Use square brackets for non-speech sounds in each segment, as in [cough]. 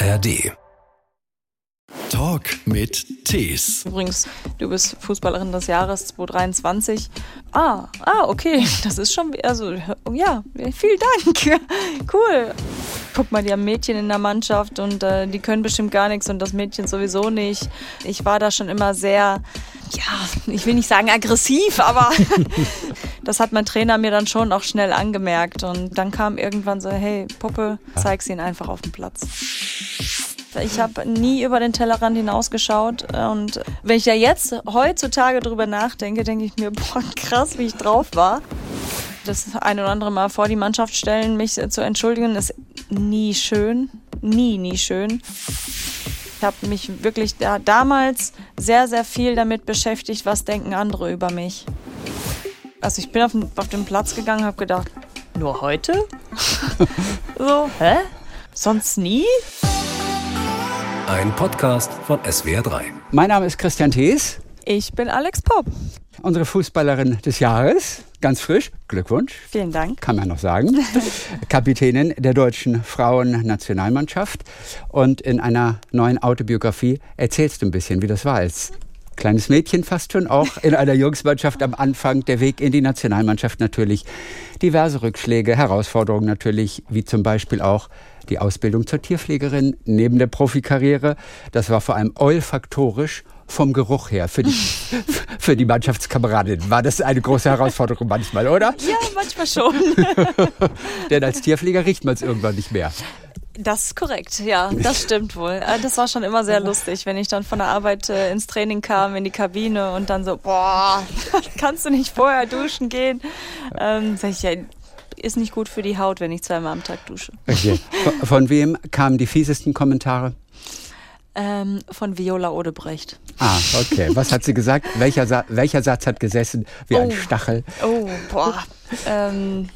ARD. Talk mit Tees. Übrigens, du bist Fußballerin des Jahres 2023. Ah, ah, okay. Das ist schon, also, ja, vielen Dank. [laughs] Cool. Guck mal, die haben Mädchen in der Mannschaft und äh, die können bestimmt gar nichts und das Mädchen sowieso nicht. Ich war da schon immer sehr, ja, ich will nicht sagen aggressiv, aber [laughs] das hat mein Trainer mir dann schon auch schnell angemerkt. Und dann kam irgendwann so, hey, Puppe, zeig's ihnen einfach auf dem Platz. Ich habe nie über den Tellerrand hinausgeschaut. Und wenn ich ja jetzt heutzutage drüber nachdenke, denke ich mir, boah, krass, wie ich drauf war. Das ein oder andere Mal vor die Mannschaft stellen, mich zu entschuldigen, ist nie schön. Nie, nie schön. Ich habe mich wirklich da, damals sehr, sehr viel damit beschäftigt, was denken andere über mich. Also ich bin auf den, auf den Platz gegangen, habe gedacht, nur heute? [laughs] so, hä? Sonst nie? Ein Podcast von SWR3. Mein Name ist Christian Thees. Ich bin Alex Popp. Unsere Fußballerin des Jahres. Ganz frisch. Glückwunsch. Vielen Dank. Kann man noch sagen. [laughs] Kapitänin der deutschen Frauennationalmannschaft. Und in einer neuen Autobiografie erzählst du ein bisschen, wie das war als kleines Mädchen fast schon, auch in einer [laughs] Jungsmannschaft am Anfang, der Weg in die Nationalmannschaft natürlich, diverse Rückschläge, Herausforderungen natürlich, wie zum Beispiel auch die Ausbildung zur Tierpflegerin neben der Profikarriere. Das war vor allem olfaktorisch vom Geruch her für die, [laughs] für die Mannschaftskameradin. War das eine große Herausforderung manchmal, oder? Ja, manchmal schon. [laughs] Denn als Tierpfleger riecht man es irgendwann nicht mehr. Das ist korrekt, ja, das stimmt wohl. Äh, das war schon immer sehr lustig, wenn ich dann von der Arbeit äh, ins Training kam, in die Kabine und dann so, boah, [laughs] kannst du nicht vorher duschen gehen? Ähm, sag ich, ja, ist nicht gut für die Haut, wenn ich zweimal am Tag dusche. Okay. Von, von wem kamen die fiesesten Kommentare? Ähm, von Viola Odebrecht. Ah, okay. Was hat sie gesagt? welcher, Sa welcher Satz hat gesessen wie Oh. ein Stachel? Oh, boah. Ähm,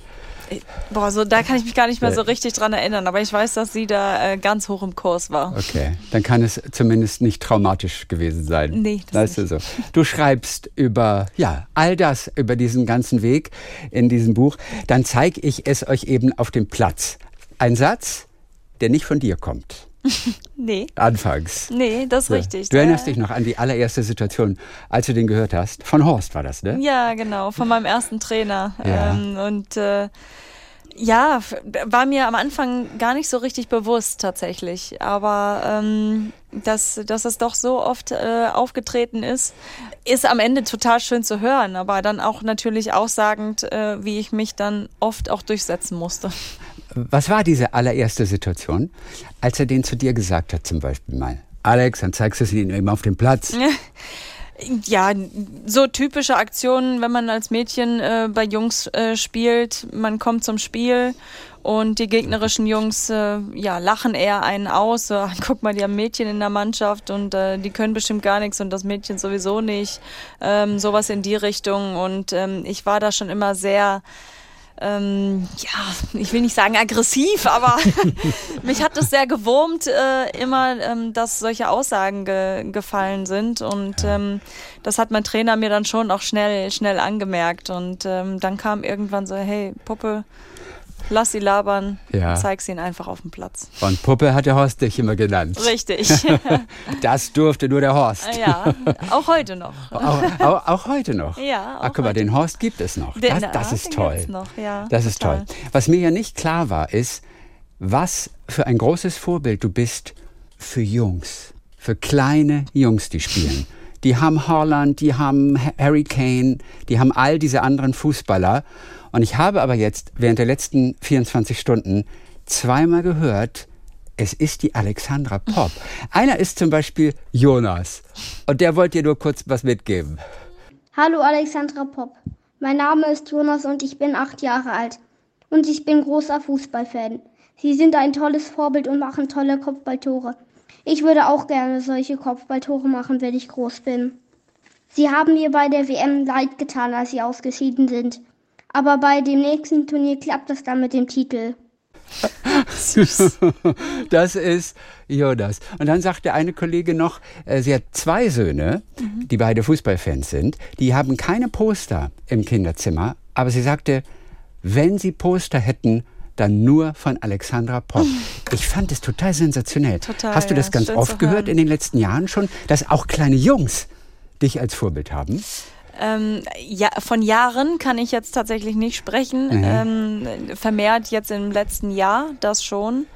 boah, so da kann ich mich gar nicht mehr so richtig dran erinnern, aber ich weiß, dass sie da äh, ganz hoch im Kurs war. Okay, dann kann es zumindest nicht traumatisch gewesen sein. Nee, das weißt du so. Du schreibst über ja all das über diesen ganzen Weg in diesem Buch. Dann zeige ich es euch eben auf dem Platz. Ein Satz, der nicht von dir kommt. [laughs] Nee. Anfangs. Nee, das ist So. richtig. Du erinnerst Äh, dich noch an die allererste Situation, als du den gehört hast. Von Horst war das, ne? Ja, genau, von meinem ersten Trainer. Ja. Ähm, und äh, ja, war mir am Anfang gar nicht so richtig bewusst tatsächlich. Aber ähm, dass, dass es doch so oft äh, aufgetreten ist, ist am Ende total schön zu hören, aber dann auch natürlich aussagend, äh, wie ich mich dann oft auch durchsetzen musste. Was war diese allererste Situation, als er den zu dir gesagt hat, zum Beispiel mal? Alex, dann zeigst du es ihm eben auf dem Platz. [laughs] Ja, so typische Aktionen, wenn man als Mädchen äh, bei Jungs äh, spielt. Man kommt zum Spiel und die gegnerischen Jungs äh, ja, lachen eher einen aus. So, [laughs] guck mal, die haben Mädchen in der Mannschaft und äh, die können bestimmt gar nichts und das Mädchen sowieso nicht. Ähm, sowas in die Richtung. Und ähm, ich war da schon immer sehr ähm, ja, ich will nicht sagen aggressiv, aber [laughs] mich hat es sehr gewurmt, äh, immer, ähm, dass solche Aussagen ge gefallen sind. Und ähm, das hat mein Trainer mir dann schon auch schnell, schnell angemerkt. Und ähm, dann kam irgendwann so, hey, Puppe, lass sie labern, Ja. zeig's ihnen einfach auf dem Platz. Und Puppe hat der Horst dich immer genannt. Richtig. [laughs] Das durfte nur der Horst. ja, auch heute noch. [laughs] Auch, auch, auch heute noch. Ja, Ach, auch guck mal, den Horst gibt es noch. Den- das, das ah, ist toll. noch, ja, das ist total. toll. Was mir ja nicht klar war, ist, was für ein großes Vorbild du bist für Jungs, für kleine Jungs, die spielen. Die haben Holland, die haben Harry Kane, die haben all diese anderen Fußballer. Und ich habe aber jetzt während der letzten 24 Stunden zweimal gehört, es ist die Alexandra Popp. [laughs] Einer ist zum Beispiel Jonas. Und der wollte dir nur kurz was mitgeben. Hallo Alexandra Popp. Mein Name ist Jonas und ich bin acht Jahre alt. Und ich bin großer Fußballfan. Sie sind ein tolles Vorbild und machen tolle Kopfballtore. Ich würde auch gerne solche Kopfballtore machen, wenn ich groß bin. Sie haben mir bei der WM leid getan, als sie ausgeschieden sind. Aber bei dem nächsten Turnier klappt das dann mit dem Titel. [laughs] Das ist Jonas. Und dann sagt der eine Kollege noch, äh, sie hat zwei Söhne, die beide Fußballfans sind. Die haben keine Poster im Kinderzimmer. Aber sie sagte, wenn sie Poster hätten, dann nur von Alexandra Popp. [laughs] Ich fand es total sensationell. Total, Hast du das ja, ganz oft gehört in den letzten Jahren schon, dass auch kleine Jungs dich als Vorbild haben? Ähm, ja, von Jahren kann ich jetzt tatsächlich nicht sprechen. Mhm. Ähm, vermehrt jetzt im letzten Jahr das schon.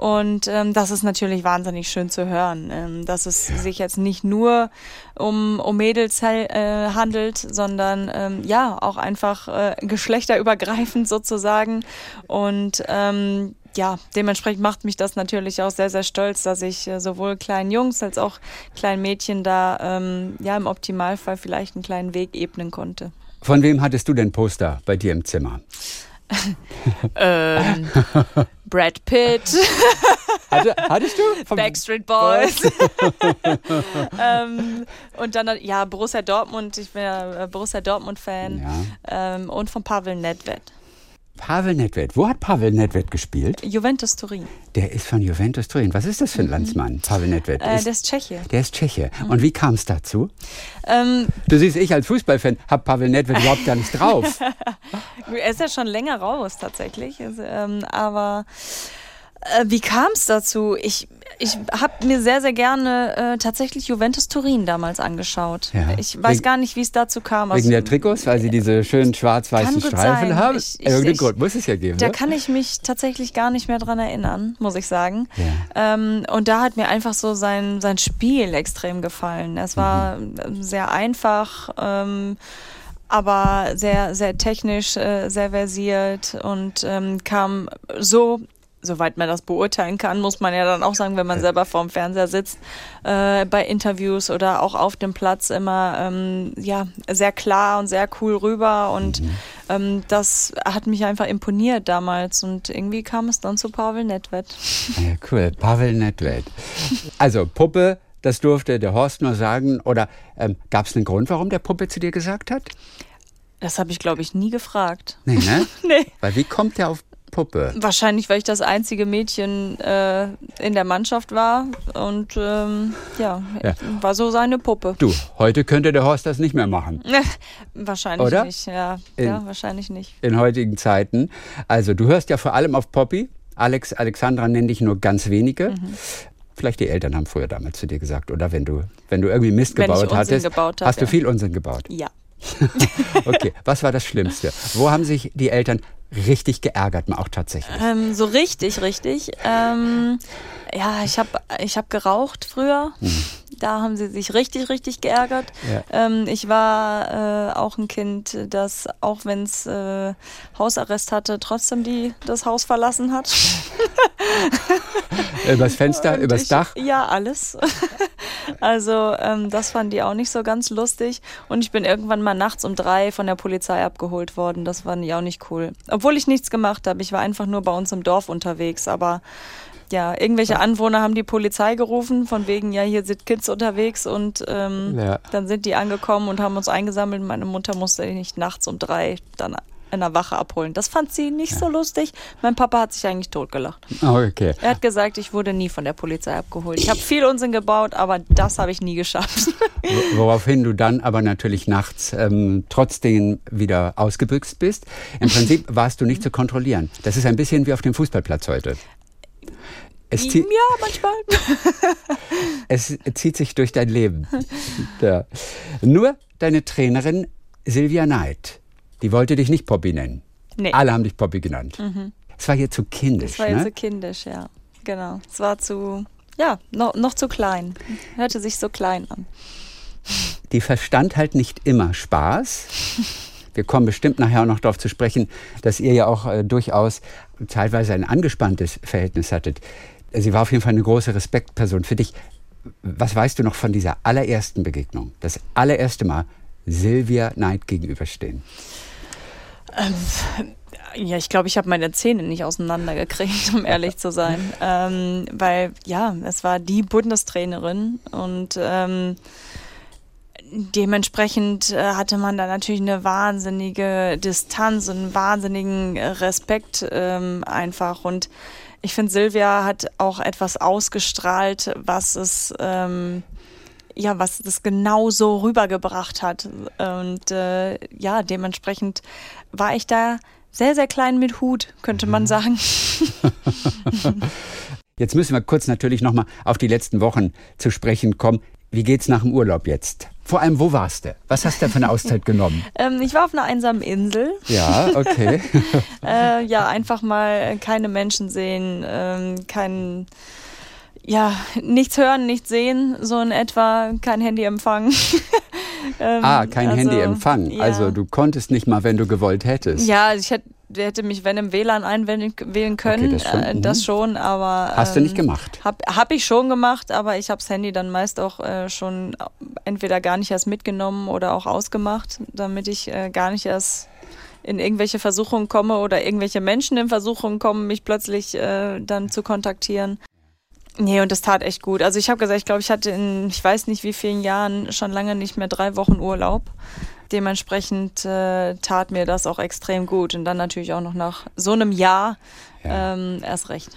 Und ähm, das ist natürlich wahnsinnig schön zu hören, ähm, dass es sich jetzt nicht nur um, um Mädels äh, handelt, sondern ähm, ja auch einfach äh, geschlechterübergreifend sozusagen. Und ähm, ja, dementsprechend macht mich das natürlich auch sehr, sehr stolz, dass ich äh, sowohl kleinen Jungs als auch kleinen Mädchen da ähm, ja im Optimalfall vielleicht einen kleinen Weg ebnen konnte. Von wem hattest du denn Poster bei dir im Zimmer? [laughs] Ähm, Brad Pitt, Hatte, [laughs] hattest du? Vom- Backstreet Boys. [laughs] ähm, und dann, ja, Borussia Dortmund. Ich bin ja äh, Borussia Dortmund-Fan. Ja. Ähm, und von Pavel Nedved. Pavel Nedved. Wo hat Pavel Nedved gespielt? Juventus Turin. Der ist von Juventus Turin. Was ist das für ein Landsmann, Pavel Nedved? Mhm. Äh, Ist- der ist Tscheche. der ist Tscheche. Und wie kam es dazu? Ähm, Du siehst, ich als Fußballfan habe Pavel Nedved überhaupt gar nicht drauf. [laughs] er ist ja schon länger raus tatsächlich. Also, ähm, aber äh, wie kam es dazu? Ich, ich habe mir sehr, sehr gerne äh, tatsächlich Juventus Turin damals angeschaut. Ja. Ich weiß Wegen- gar nicht, wie es dazu kam. Wegen Also, der Trikots, weil sie diese schönen schwarz-weißen Streifen haben? Ich- ich- Irgendeinen ich- Grund muss es ja geben. Da ne? kann ich mich tatsächlich gar nicht mehr dran erinnern, muss ich sagen. Ja. Ähm, und da hat mir einfach so sein, sein Spiel extrem gefallen. Es war ähm, sehr einfach, ähm, aber sehr, sehr technisch, äh, sehr versiert und ähm, kam so. Soweit man das beurteilen kann, muss man ja dann auch sagen, wenn man selber vorm Fernseher sitzt, äh, bei Interviews oder auch auf dem Platz immer ähm, ja sehr klar und sehr cool rüber und ähm, das hat mich einfach imponiert damals und irgendwie kam es dann zu Pavel Nedved. Ja, cool. Pavel Nedved. Also Puppe, das durfte der Horst nur sagen. Oder ähm, gab es einen Grund, warum der Puppe zu dir gesagt hat? Das habe ich, glaube ich, nie gefragt. Nee, ne? [laughs] Nee. Weil wie kommt der auf Puppe? Wahrscheinlich, weil ich das einzige Mädchen äh, in der Mannschaft war und ähm, ja, Ja. war so seine Puppe. Du, heute könnte der Horst das nicht mehr machen. [laughs] wahrscheinlich Oder? nicht, ja. In- ja, wahrscheinlich nicht. in heutigen Zeiten. Also du hörst ja vor allem auf Poppy. Alex, Alexandra nennen dich nur ganz wenige. Mhm. Vielleicht die Eltern haben früher damals zu dir gesagt, oder wenn du, wenn du irgendwie Mist Wenn gebaut hattest, gebaut hab, hast du ja. viel Unsinn gebaut. Ja. [laughs] Okay, was war das Schlimmste? Wo haben sich die Eltern richtig geärgert, mal auch tatsächlich? Ähm, so richtig, richtig. Ähm, ja, ich habe ich hab geraucht früher. Da haben sie sich richtig, richtig geärgert. Ja. Ähm, ich war äh, auch ein Kind, das, auch wenn es äh, Hausarrest hatte, trotzdem die, das Haus verlassen hat. [laughs] Übers Fenster, Und übers ich, Dach? Ja, alles. [laughs] also ähm, das fanden die auch nicht so ganz lustig. Und ich bin irgendwann mal nachts um drei von der Polizei abgeholt worden. Das fand ich auch nicht cool. Obwohl ich nichts gemacht habe. Ich war einfach nur bei uns im Dorf unterwegs. Aber ja, irgendwelche Anwohner haben die Polizei gerufen, von wegen, ja, hier sind Kids unterwegs und ähm, Ja. dann sind die angekommen und haben uns eingesammelt. Meine Mutter musste nicht nachts um drei dann in der Wache abholen. Das fand sie nicht so lustig. Mein Papa hat sich eigentlich totgelacht. Okay. Er hat gesagt, ich wurde nie von der Polizei abgeholt. Ich habe viel Unsinn gebaut, aber das habe ich nie geschafft. Wo- Woraufhin du dann aber natürlich nachts ähm, trotzdem wieder ausgebüxt bist. Im Prinzip [laughs] warst du nicht zu kontrollieren. Das ist ein bisschen wie auf dem Fußballplatz heute. Es, zieht, ja, manchmal. [laughs] es zieht sich durch dein Leben. [laughs] Ja. Nur deine Trainerin Silvia Neid, die wollte dich nicht Poppy nennen. Nee, Alle haben dich Poppy genannt. Es war ihr zu kindisch. das war jetzt ne? so kindisch, ja. Genau. Es war zu, ja, noch, noch zu klein. Hörte sich so klein an. die verstand halt nicht immer Spaß. Wir kommen bestimmt nachher auch noch darauf zu sprechen, dass ihr ja auch äh, durchaus teilweise ein angespanntes Verhältnis hattet. Sie war auf jeden Fall eine große Respektperson für dich. Was weißt du noch von dieser allerersten Begegnung? Das allererste Mal Silvia Neid gegenüberstehen. Ja, ich glaube, ich habe meine Zähne nicht auseinandergekriegt, um ehrlich zu sein. [laughs] Ähm, weil, ja, es war die Bundestrainerin und ähm, dementsprechend äh, hatte man da natürlich eine wahnsinnige Distanz und einen wahnsinnigen Respekt ähm, einfach. Und ich finde, Silvia hat auch etwas ausgestrahlt, was es ähm, ja, was das genau so rübergebracht hat. Und äh, ja, dementsprechend war ich da sehr, sehr klein mit Hut, könnte man sagen. [laughs] [laughs] Jetzt müssen wir kurz natürlich nochmal auf die letzten Wochen zu sprechen kommen. Wie geht's nach dem Urlaub jetzt? Vor allem, wo warst du? Was hast du für eine Auszeit genommen? [laughs] ähm, ich war auf einer einsamen Insel. Ja, okay. äh, ja, einfach mal keine Menschen sehen, ähm, kein, ja, nichts hören, nichts sehen, so in etwa, kein Handyempfang. [laughs] ähm, ah, kein also, Handyempfang. Ja. Also du konntest nicht mal, wenn du gewollt hättest. Ja, ich hätte hätte mich, wenn im WLAN einwählen können, okay, das, schon, äh, das, schon, aber. Hast du nicht ähm, gemacht? Hab, hab ich schon gemacht, aber ich habe das Handy dann meist auch äh, schon entweder gar nicht erst mitgenommen oder auch ausgemacht, damit ich äh, gar nicht erst in irgendwelche Versuchungen komme oder irgendwelche Menschen in Versuchungen kommen, mich plötzlich äh, dann zu kontaktieren. Nee, und das tat echt gut. Also ich habe gesagt, ich glaube, ich hatte in, ich weiß nicht wie vielen Jahren schon lange nicht mehr drei Wochen Urlaub dementsprechend äh, tat mir das auch extrem gut. Und dann natürlich auch noch nach so einem Jahr ja. ähm, erst recht.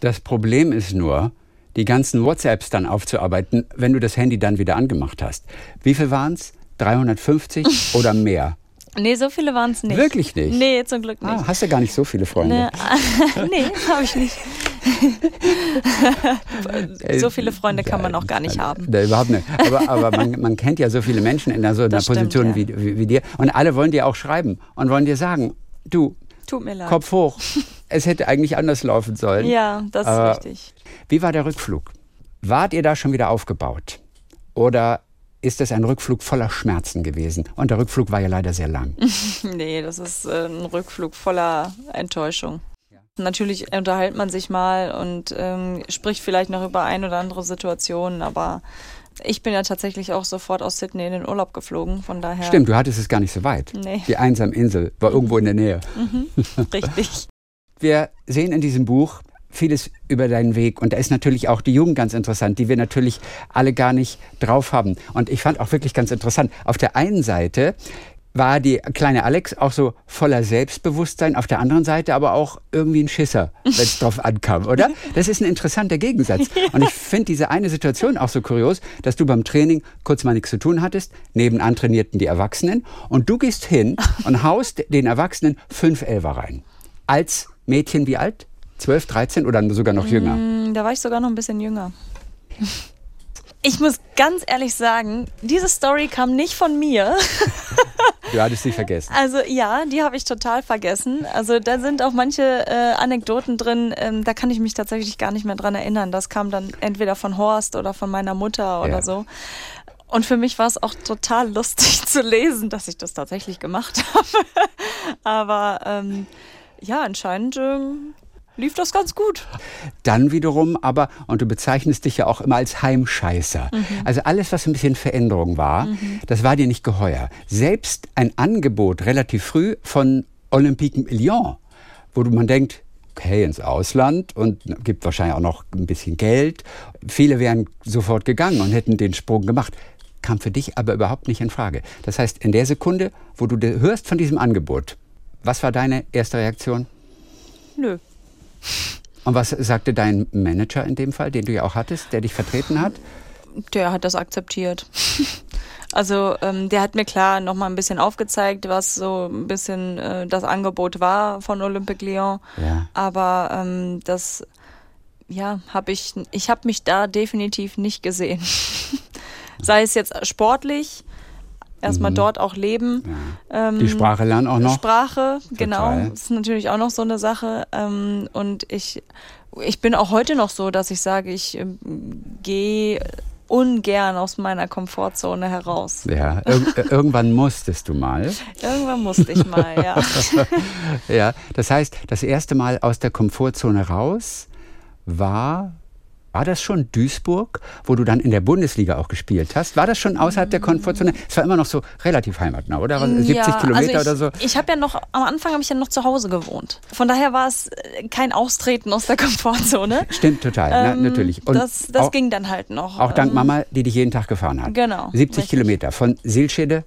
Das Problem ist nur, die ganzen WhatsApps dann aufzuarbeiten, wenn du das Handy dann wieder angemacht hast. Wie viel waren es? 350 oder mehr? Nee, so viele waren es nicht. Wirklich nicht? Nee, zum Glück nicht. Ah, hast du gar nicht so viele Freunde? Nee, [laughs] nee habe ich nicht. [laughs] so viele Freunde kann man auch gar nicht haben. Da, überhaupt nicht. Aber, aber man, man, kennt ja so viele Menschen in so einer stimmt, Position ja. wie, wie, wie, dir. Und alle wollen dir auch schreiben und wollen dir sagen, du, Tut mir leid. Kopf hoch. [laughs] Es hätte eigentlich anders laufen sollen. Ja, das ist aber richtig. Wie war der Rückflug? Wart ihr da schon wieder aufgebaut? Oder ist es ein Rückflug voller Schmerzen gewesen. Und der Rückflug war ja leider sehr lang. [laughs] nee, das ist äh, ein Rückflug voller Enttäuschung. Natürlich unterhält man sich mal und ähm, spricht vielleicht noch über ein oder andere Situationen, aber ich bin ja tatsächlich auch sofort aus Sydney in den Urlaub geflogen, von daher. Stimmt, du hattest es gar nicht so weit. Nee. Die einsame Insel war irgendwo in der Nähe. Mhm, [laughs] richtig. Wir sehen in diesem Buch vieles über deinen Weg. Und da ist natürlich auch die Jugend ganz interessant, die wir natürlich alle gar nicht drauf haben. Und ich fand auch wirklich ganz interessant. Auf der einen Seite war die kleine Alex auch so voller Selbstbewusstsein, auf der anderen Seite aber auch irgendwie ein Schisser, wenn es [laughs] drauf ankam, oder? Das ist ein interessanter Gegensatz. [laughs] Und ich finde diese eine Situation auch so kurios, dass du beim Training kurz mal nichts zu tun hattest, nebenan trainierten die Erwachsenen und du gehst hin [laughs] und haust den Erwachsenen fünf Elfer rein. Als Mädchen wie alt? 12, 13 oder sogar noch jünger? Mm, da war ich sogar noch ein bisschen jünger. Ich muss ganz ehrlich sagen, diese Story kam nicht von mir. [laughs] Du hattest sie vergessen. Also ja, die habe ich total vergessen. Also da sind auch manche äh, Anekdoten drin, ähm, da kann ich mich tatsächlich gar nicht mehr dran erinnern. Das kam dann entweder von Horst oder von meiner Mutter oder ja. so. Und für mich war es auch total lustig [laughs] zu lesen, dass ich das tatsächlich gemacht [laughs] habe. Aber ähm, ja, anscheinend ähm, lief das ganz gut. Dann wiederum aber, und du bezeichnest dich ja auch immer als Heimscheißer. Mhm. Also alles, was ein bisschen Veränderung war, mhm. das war dir nicht geheuer. Selbst ein Angebot relativ früh von Olympique Lyon, wo man denkt, okay, ins Ausland und gibt wahrscheinlich auch noch ein bisschen Geld. Viele wären sofort gegangen und hätten den Sprung gemacht. Kam für dich aber überhaupt nicht in Frage. Das heißt, in der Sekunde, wo du hörst von diesem Angebot, was war deine erste Reaktion? Nö. Und was sagte dein Manager in dem Fall, den du ja auch hattest, der dich vertreten hat? Der hat das akzeptiert. [laughs] Also ähm, der hat mir klar noch mal ein bisschen aufgezeigt, was so ein bisschen äh, das Angebot war von Olympique Lyon. Ja. Aber ähm, das, ja, habe ich, ich habe mich da definitiv nicht gesehen. [laughs] Sei es jetzt sportlich, erstmal mhm. dort auch leben. Ja. Ähm, die Sprache lernen auch noch. Sprache, Total. genau. Das ist natürlich auch noch so eine Sache. Ähm, und ich, ich bin auch heute noch so, dass ich sage, ich äh, gehe ungern aus meiner Komfortzone heraus. Ja, ir irgendwann musstest du mal. [laughs] irgendwann musste ich mal, ja. [laughs] ja, das heißt, das erste Mal aus der Komfortzone raus war war das schon Duisburg, wo du dann in der Bundesliga auch gespielt hast? War das schon außerhalb der Komfortzone? Es war immer noch so relativ heimatnah, oder? 70 ja, Kilometer also ich, oder so? Ich habe ja noch, am Anfang habe ich ja noch zu Hause gewohnt. Von daher war es äh, kein Austreten aus der Komfortzone. Stimmt, total, ähm, na, natürlich. Und das, das auch, ging dann halt noch. Auch dank ähm, Mama, die dich jeden Tag gefahren hat. Genau. 70 richtig. Kilometer von Silschede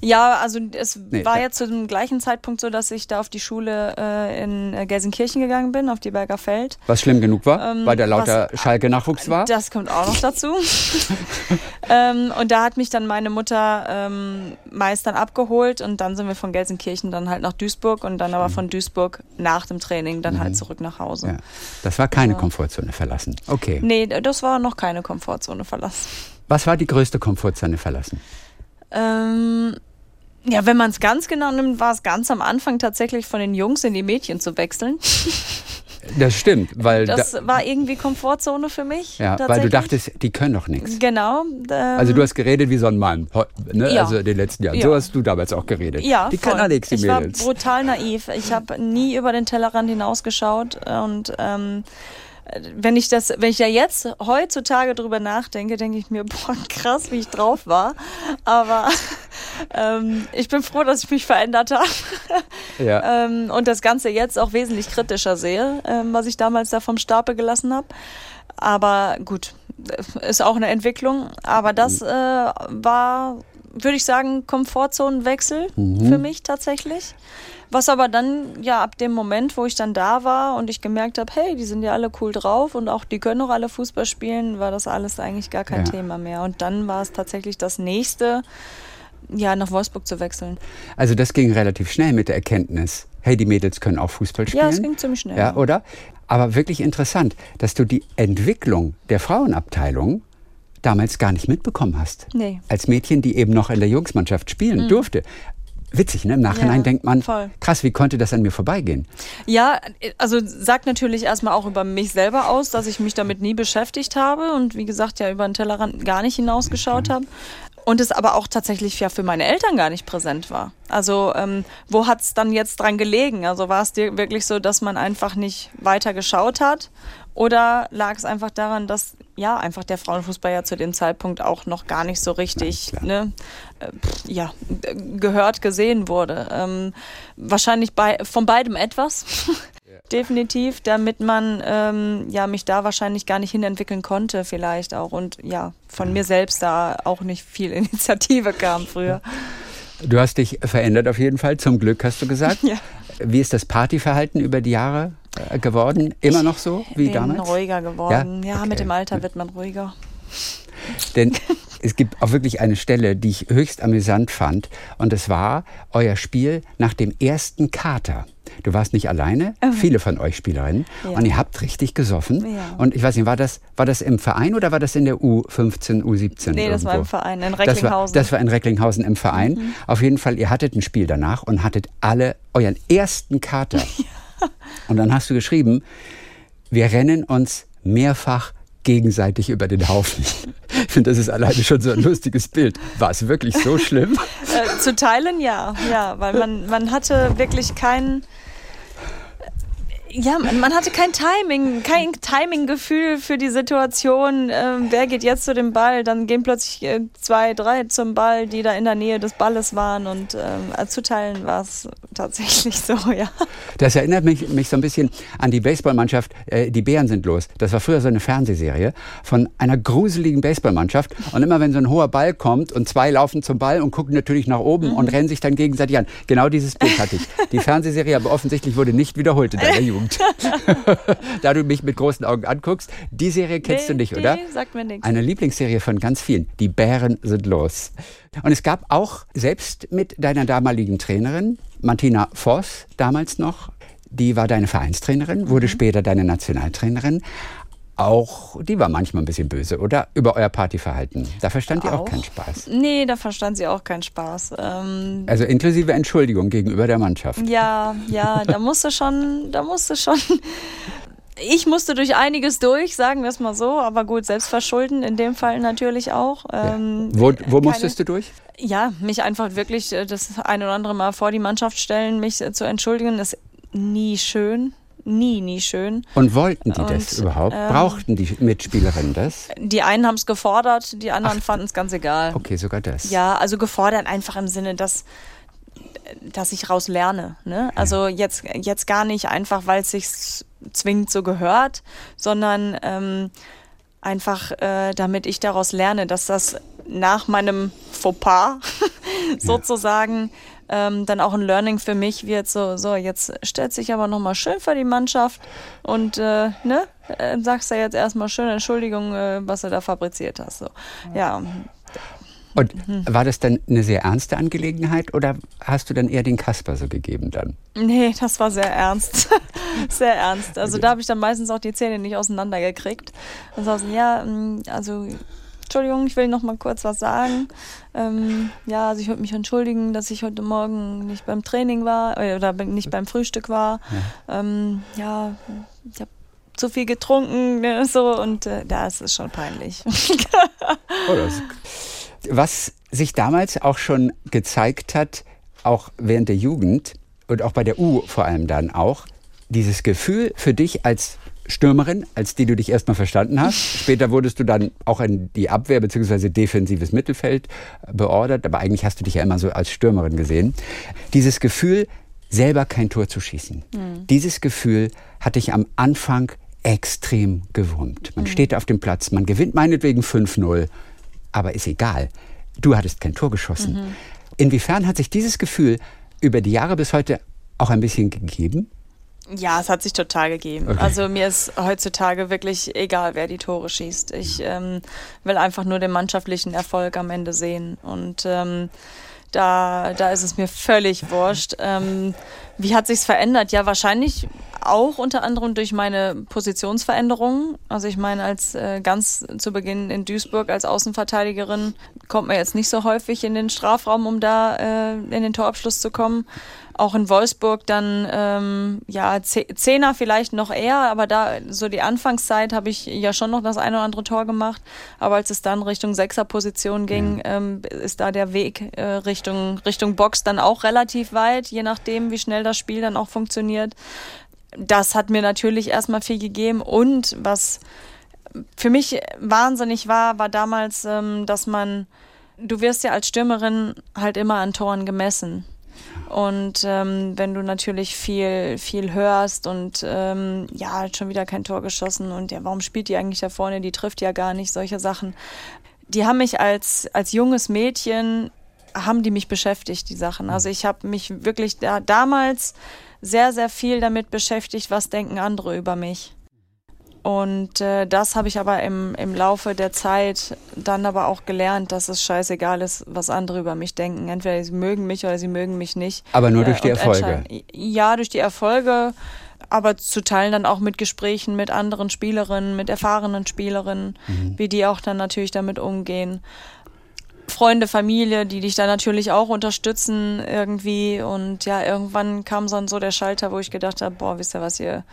Ja, also es Nee, war ja zu dem gleichen Zeitpunkt so, dass ich da auf die Schule äh, in äh, Gelsenkirchen gegangen bin, auf die Berger Feld. Was schlimm genug war, Ähm, weil da lauter Schalke-Nachwuchs war? Das kommt auch noch dazu. [laughs] ähm, und da hat mich dann meine Mutter ähm, meist dann abgeholt und dann sind wir von Gelsenkirchen dann halt nach Duisburg und dann aber von Duisburg nach dem Training dann halt zurück nach Hause. Mhm. Ja. Das war keine Ja. Komfortzone verlassen. Okay. Nee, das war noch keine Komfortzone verlassen. Was war die größte Komfortzone verlassen? Ähm, ja, wenn man es ganz genau nimmt, war es ganz am Anfang tatsächlich von den Jungs in die Mädchen zu wechseln. [laughs] Das stimmt, weil, Das da, war irgendwie Komfortzone für mich. ja, weil du dachtest, die können doch nichts. Genau. Ähm, Also du hast geredet wie so ein Mann, ne? Ja. also in den letzten Jahren. Ja. So hast du damals auch geredet. ja, die voll. können doch nichts, die ich war brutal naiv. Ich habe nie über den Tellerrand hinausgeschaut und ähm, wenn ich das, wenn ich ja jetzt heutzutage drüber nachdenke, denke ich mir, [laughs] boah, krass, wie ich drauf war. Aber [laughs] ähm, ich bin froh, dass ich mich verändert habe. [laughs] ja. ähm, und das Ganze jetzt auch wesentlich kritischer sehe, ähm, was ich damals da vom Stapel gelassen habe. Aber gut, ist auch eine Entwicklung. Aber das äh, war, würde ich sagen, Komfortzonenwechsel für mich tatsächlich. Was aber dann, ja, ab dem Moment, wo ich dann da war und ich gemerkt habe, hey, die sind ja alle cool drauf und auch die können auch alle Fußball spielen, war das alles eigentlich gar kein Ja. Thema mehr. Und dann war es tatsächlich das nächste, ja, nach Wolfsburg zu wechseln. Also das ging relativ schnell mit der Erkenntnis, hey, die Mädels können auch Fußball spielen. Ja, es ging ziemlich schnell. Ja, oder? Aber wirklich interessant, dass du die Entwicklung der Frauenabteilung damals gar nicht mitbekommen hast. Nee. Mhm. Als Mädchen, die eben noch in der Jungsmannschaft spielen durfte. Witzig, ne? Im Nachhinein Ja, denkt man, voll. krass, wie konnte das an mir vorbeigehen? Ja, also sagt natürlich erstmal auch über mich selber aus, dass ich mich damit nie beschäftigt habe und wie gesagt ja über den Tellerrand gar nicht hinausgeschaut habe. Und es aber auch tatsächlich ja für meine Eltern gar nicht präsent war. Also ähm, wo hat es dann jetzt dran gelegen? Also war es dir wirklich so, dass man einfach nicht weiter geschaut hat? Oder lag es einfach daran, dass ja einfach der Frauenfußball ja zu dem Zeitpunkt auch noch gar nicht so richtig ne, äh, ja, gehört, gesehen wurde? Ähm, wahrscheinlich bei, von beidem etwas. [laughs] Definitiv, damit man ähm, ja mich da wahrscheinlich gar nicht hinentwickeln konnte, vielleicht auch und ja von mir selbst da auch nicht viel [laughs] Initiative kam früher. Du hast dich verändert auf jeden Fall, zum Glück hast du gesagt. [laughs] Ja. Wie ist das Partyverhalten über die Jahre äh, geworden? Immer noch so wie Bin damals? ruhiger geworden. Ja, Okay. mit dem Alter wird man ruhiger. Denn es gibt auch wirklich eine Stelle, die ich höchst amüsant fand. Und es war euer Spiel nach dem ersten Kater. Du warst nicht alleine, viele von euch Spielerinnen. Ja. Und ihr habt richtig gesoffen. Ja. Und ich weiß nicht, war das, war das im Verein oder war das in der U15, U17? Nee, das war irgendwo? im Verein in Das war, Recklinghausen. Mhm. das war in Recklinghausen im Verein. Auf jeden Fall, ihr hattet ein Spiel danach und hattet alle euren ersten Kater. [laughs] Und dann hast du geschrieben, wir rennen uns mehrfach gegenseitig über den Haufen. [laughs] Ich finde, das ist alleine schon so ein lustiges Bild. War es wirklich so schlimm? [laughs] Äh, zu teilen ja, ja, weil man, man hatte wirklich kein. Ja, man, hatte kein Timing, kein Timing-Gefühl für die Situation. Ähm, wer geht jetzt zu dem Ball? Dann gehen plötzlich äh, zwei, drei zum Ball, die da in der Nähe des Balles waren. Und ähm, äh, zu teilen war es tatsächlich [laughs] so, ja. Das erinnert mich, mich so ein bisschen an die Baseballmannschaft äh, Die Bären sind los. Das war früher so eine Fernsehserie von einer gruseligen Baseballmannschaft. Und immer wenn so ein hoher Ball kommt und zwei laufen zum Ball und gucken natürlich nach oben und rennen sich dann gegenseitig an. Genau dieses Bild hatte ich. Die Fernsehserie aber offensichtlich wurde nicht wiederholt in deiner [laughs] Jugend. [laughs] da du mich mit großen Augen anguckst, die Serie kennst Nee, du nicht, nee, oder? sagt mir nichts. Eine Lieblingsserie von ganz vielen. Die Bären sind los. Und es gab auch selbst mit deiner damaligen Trainerin, Martina Voss, damals noch, die war deine Vereinstrainerin, wurde später deine Nationaltrainerin. Auch die war manchmal ein bisschen böse, oder? Über euer Partyverhalten. Da verstand ihr auch Auch. keinen Spaß. Nee, da verstand sie auch keinen Spaß. Ähm, Also inklusive Entschuldigung gegenüber der Mannschaft. Ja, ja, da musste schon, da musste schon. Ich musste durch einiges durch, sagen wir es mal so, aber gut, selbstverschulden in dem Fall natürlich auch. Ähm, Wo, wo keine- musstest du durch? Ja, mich einfach wirklich äh, das ein oder andere Mal vor die Mannschaft stellen, mich äh, zu entschuldigen, ist nie schön. Nie, nie schön. Und wollten die das Und, überhaupt? ähm, Brauchten die Mitspielerinnen das? Die einen haben es gefordert, die anderen fanden es ganz egal. Okay, sogar das. Ja, also gefordert einfach im Sinne, dass dass ich raus lerne. Ne? Also jetzt, jetzt gar nicht einfach, weil es sich zwingend so gehört, sondern ähm, einfach, äh, damit ich daraus lerne, dass das nach meinem Fauxpas [laughs] sozusagen ähm, dann auch ein Learning für mich wird so, so, jetzt stellt sich aber nochmal schön für die Mannschaft und äh, ne, äh, sagst du jetzt erstmal schön Entschuldigung, äh, was du da fabriziert hast. So. Ja. Und war das dann eine sehr ernste Angelegenheit oder hast du dann eher den Kasper so gegeben dann? Nee, das war sehr ernst. [laughs] sehr ernst. Also da habe ich dann meistens auch die Zähne nicht auseinandergekriegt. Und so, ja, mm, also Entschuldigung, ich will noch mal kurz was sagen. Ähm, ja, also ich würde mich entschuldigen, dass ich heute Morgen nicht beim Training war äh, oder nicht beim Frühstück war. Ja, ähm, ja ich habe zu viel getrunken ne, so und äh, das ist schon peinlich. oh, was sich damals auch schon gezeigt hat, auch während der Jugend und auch bei der U vor allem dann auch, dieses Gefühl für dich als Stürmerin, als die du dich erstmal verstanden hast. [laughs] Später wurdest du dann auch in die Abwehr bzw. defensives Mittelfeld beordert, aber eigentlich hast du dich ja immer so als Stürmerin gesehen. Dieses Gefühl, selber kein Tor zu schießen, mhm. dieses Gefühl hatte ich am Anfang extrem gewurmt. Man mhm. steht auf dem Platz, man gewinnt meinetwegen 5-0, aber ist egal. Du hattest kein Tor geschossen. Mhm. Inwiefern hat sich dieses Gefühl über die Jahre bis heute auch ein bisschen gegeben? Ja, es hat sich total gegeben. Okay. Also mir ist heutzutage wirklich egal, wer die Tore schießt. Ich ähm, will einfach nur den mannschaftlichen Erfolg am Ende sehen. Und ähm, da, da ist es mir völlig wurscht. Ähm, wie hat sich's verändert? Ja, wahrscheinlich auch unter anderem durch meine Positionsveränderungen. Also ich meine, als äh, ganz zu Beginn in Duisburg als Außenverteidigerin kommt man jetzt nicht so häufig in den Strafraum, um da äh, in den Torabschluss zu kommen auch in Wolfsburg dann ähm, ja Zehner vielleicht noch eher, aber da so die Anfangszeit habe ich ja schon noch das eine oder andere Tor gemacht. Aber als es dann Richtung Sechserposition ging, ja. ähm, ist da der Weg äh, Richtung Richtung Box dann auch relativ weit, je nachdem, wie schnell das Spiel dann auch funktioniert. Das hat mir natürlich erstmal viel gegeben und was für mich wahnsinnig war, war damals, ähm, dass man, du wirst ja als Stürmerin halt immer an Toren gemessen. Und ähm, wenn du natürlich viel, viel hörst und ähm, ja, hat schon wieder kein Tor geschossen und ja, warum spielt die eigentlich da vorne? Die trifft ja gar nicht, solche Sachen. Die haben mich als, als junges Mädchen, haben die mich beschäftigt, die Sachen. Also ich habe mich wirklich da, damals sehr, sehr viel damit beschäftigt, was denken andere über mich. Und äh, das habe ich aber im, im Laufe der Zeit dann aber auch gelernt, dass es scheißegal ist, was andere über mich denken. Entweder sie mögen mich oder sie mögen mich nicht. Aber nur durch äh, die Erfolge. Ja, durch die Erfolge, aber zu teilen dann auch mit Gesprächen mit anderen Spielerinnen, mit erfahrenen Spielerinnen, mhm. wie die auch dann natürlich damit umgehen. Freunde, Familie, die dich da natürlich auch unterstützen irgendwie. Und ja, irgendwann kam dann so der Schalter, wo ich gedacht habe, boah, wisst ihr was, ihr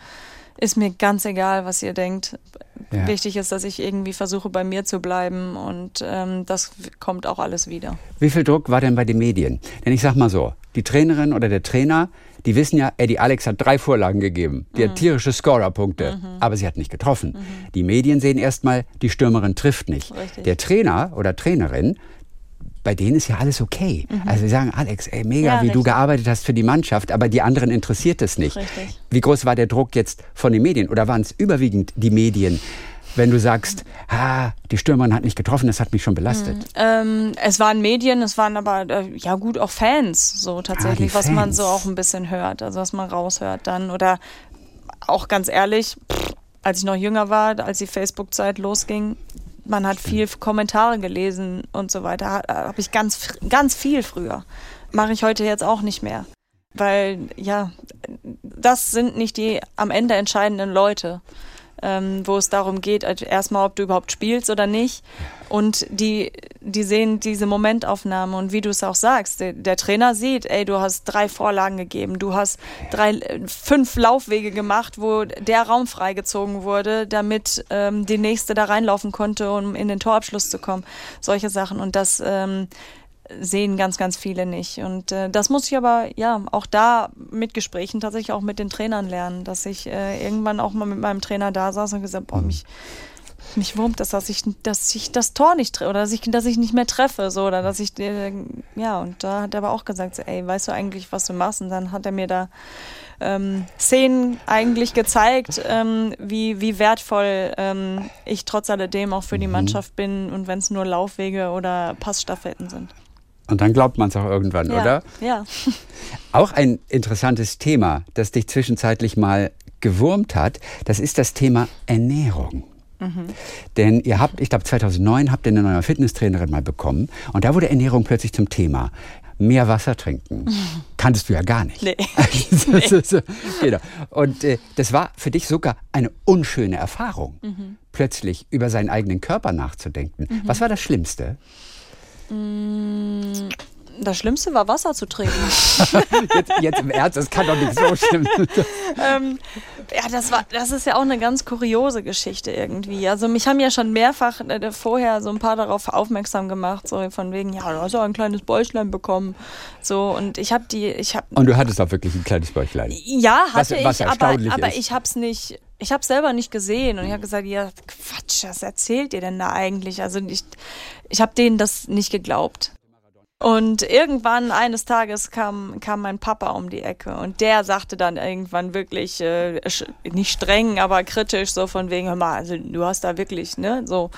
ist mir ganz egal, was ihr denkt. Ja. Wichtig ist, dass ich irgendwie versuche, bei mir zu bleiben und ähm, das kommt auch alles wieder. Wie viel Druck war denn bei den Medien? Denn ich sag mal so, die Trainerin oder der Trainer, die wissen ja, Eddie Alex hat drei Vorlagen gegeben. Die mhm. hat tierische Scorerpunkte, mhm. aber sie hat nicht getroffen. Mhm. Die Medien sehen erstmal, die Stürmerin trifft nicht. Richtig. Der Trainer oder Trainerin bei denen ist ja alles okay. Mhm. Also sie sagen, Alex, ey, mega, ja, wie richtig. du gearbeitet hast für die Mannschaft, aber die anderen interessiert es nicht. Richtig. Wie groß war der Druck jetzt von den Medien? Oder waren es überwiegend die Medien? Wenn du sagst, ah, die Stürmerin hat nicht getroffen, das hat mich schon belastet. Mhm. Ähm, es waren Medien, es waren aber äh, ja gut auch Fans, so tatsächlich, ah, was man so auch ein bisschen hört, also was man raushört dann. Oder auch ganz ehrlich, pff, als ich noch jünger war, als die Facebook-Zeit losging, man hat viel Kommentare gelesen und so weiter. Habe ich ganz, ganz viel früher. Mache ich heute jetzt auch nicht mehr. Weil, ja, das sind nicht die am Ende entscheidenden Leute ähm, wo es darum geht, erstmal, ob du überhaupt spielst oder nicht. Und die, die sehen diese Momentaufnahme und wie du es auch sagst, der, der, Trainer sieht, ey, du hast drei Vorlagen gegeben, du hast drei, fünf Laufwege gemacht, wo der Raum freigezogen wurde, damit ähm, die nächste da reinlaufen konnte, um in den Torabschluss zu kommen. Solche Sachen. Und das ähm, sehen ganz, ganz viele nicht. Und äh, das muss ich aber ja auch da mit Gesprächen tatsächlich auch mit den Trainern lernen, dass ich äh, irgendwann auch mal mit meinem Trainer da saß und gesagt, boah, mich mich wurmt das, dass ich, dass ich das Tor nicht treffe oder dass ich, dass ich nicht mehr treffe, so oder dass ich, äh, ja, und da hat er aber auch gesagt, ey, weißt du eigentlich, was du machst? Und dann hat er mir da ähm, Szenen eigentlich gezeigt, ähm, wie, wie wertvoll ähm, ich trotz alledem auch für die mhm. Mannschaft bin und wenn es nur Laufwege oder Passstaffetten sind. Und dann glaubt man es auch irgendwann, ja. oder? Ja. [laughs] Auch ein interessantes Thema, das dich zwischenzeitlich mal gewurmt hat, das ist das Thema Ernährung. Mhm. Denn ihr habt, ich glaube 2009 habt ihr eine neue Fitnesstrainerin mal bekommen und da wurde Ernährung plötzlich zum Thema. Mehr Wasser trinken. Mhm. [laughs] Kanntest du ja gar nicht. Nee. [laughs] nee. genau. Und äh, das war für dich sogar eine unschöne Erfahrung, mhm. plötzlich über seinen eigenen Körper nachzudenken. Mhm. Was war das Schlimmste? Mm, das Schlimmste war Wasser zu trinken. [laughs] jetzt, jetzt, im Ernst, das kann doch nicht so schlimm ähm, Ja, das, war, das ist ja auch eine ganz kuriose Geschichte irgendwie. Also mich haben ja schon mehrfach äh, vorher so ein paar darauf aufmerksam gemacht, so von wegen, ja, du hast ja ein kleines Bäuchlein bekommen. So, und ich habe die, ich habe... Und du hattest auch wirklich ein kleines Bäuchlein? Ja, hatte was, was ich, aber, aber ich habe es nicht ich habe selber nicht gesehen und ich habe gesagt, ja, Quatsch, was erzählt ihr denn da eigentlich? Also ich, ich habe denen das nicht geglaubt. Und irgendwann eines Tages kam, kam mein Papa um die Ecke und der sagte dann irgendwann wirklich, äh, nicht streng, aber kritisch, so von wegen, hör mal, also du hast da wirklich, ne, so.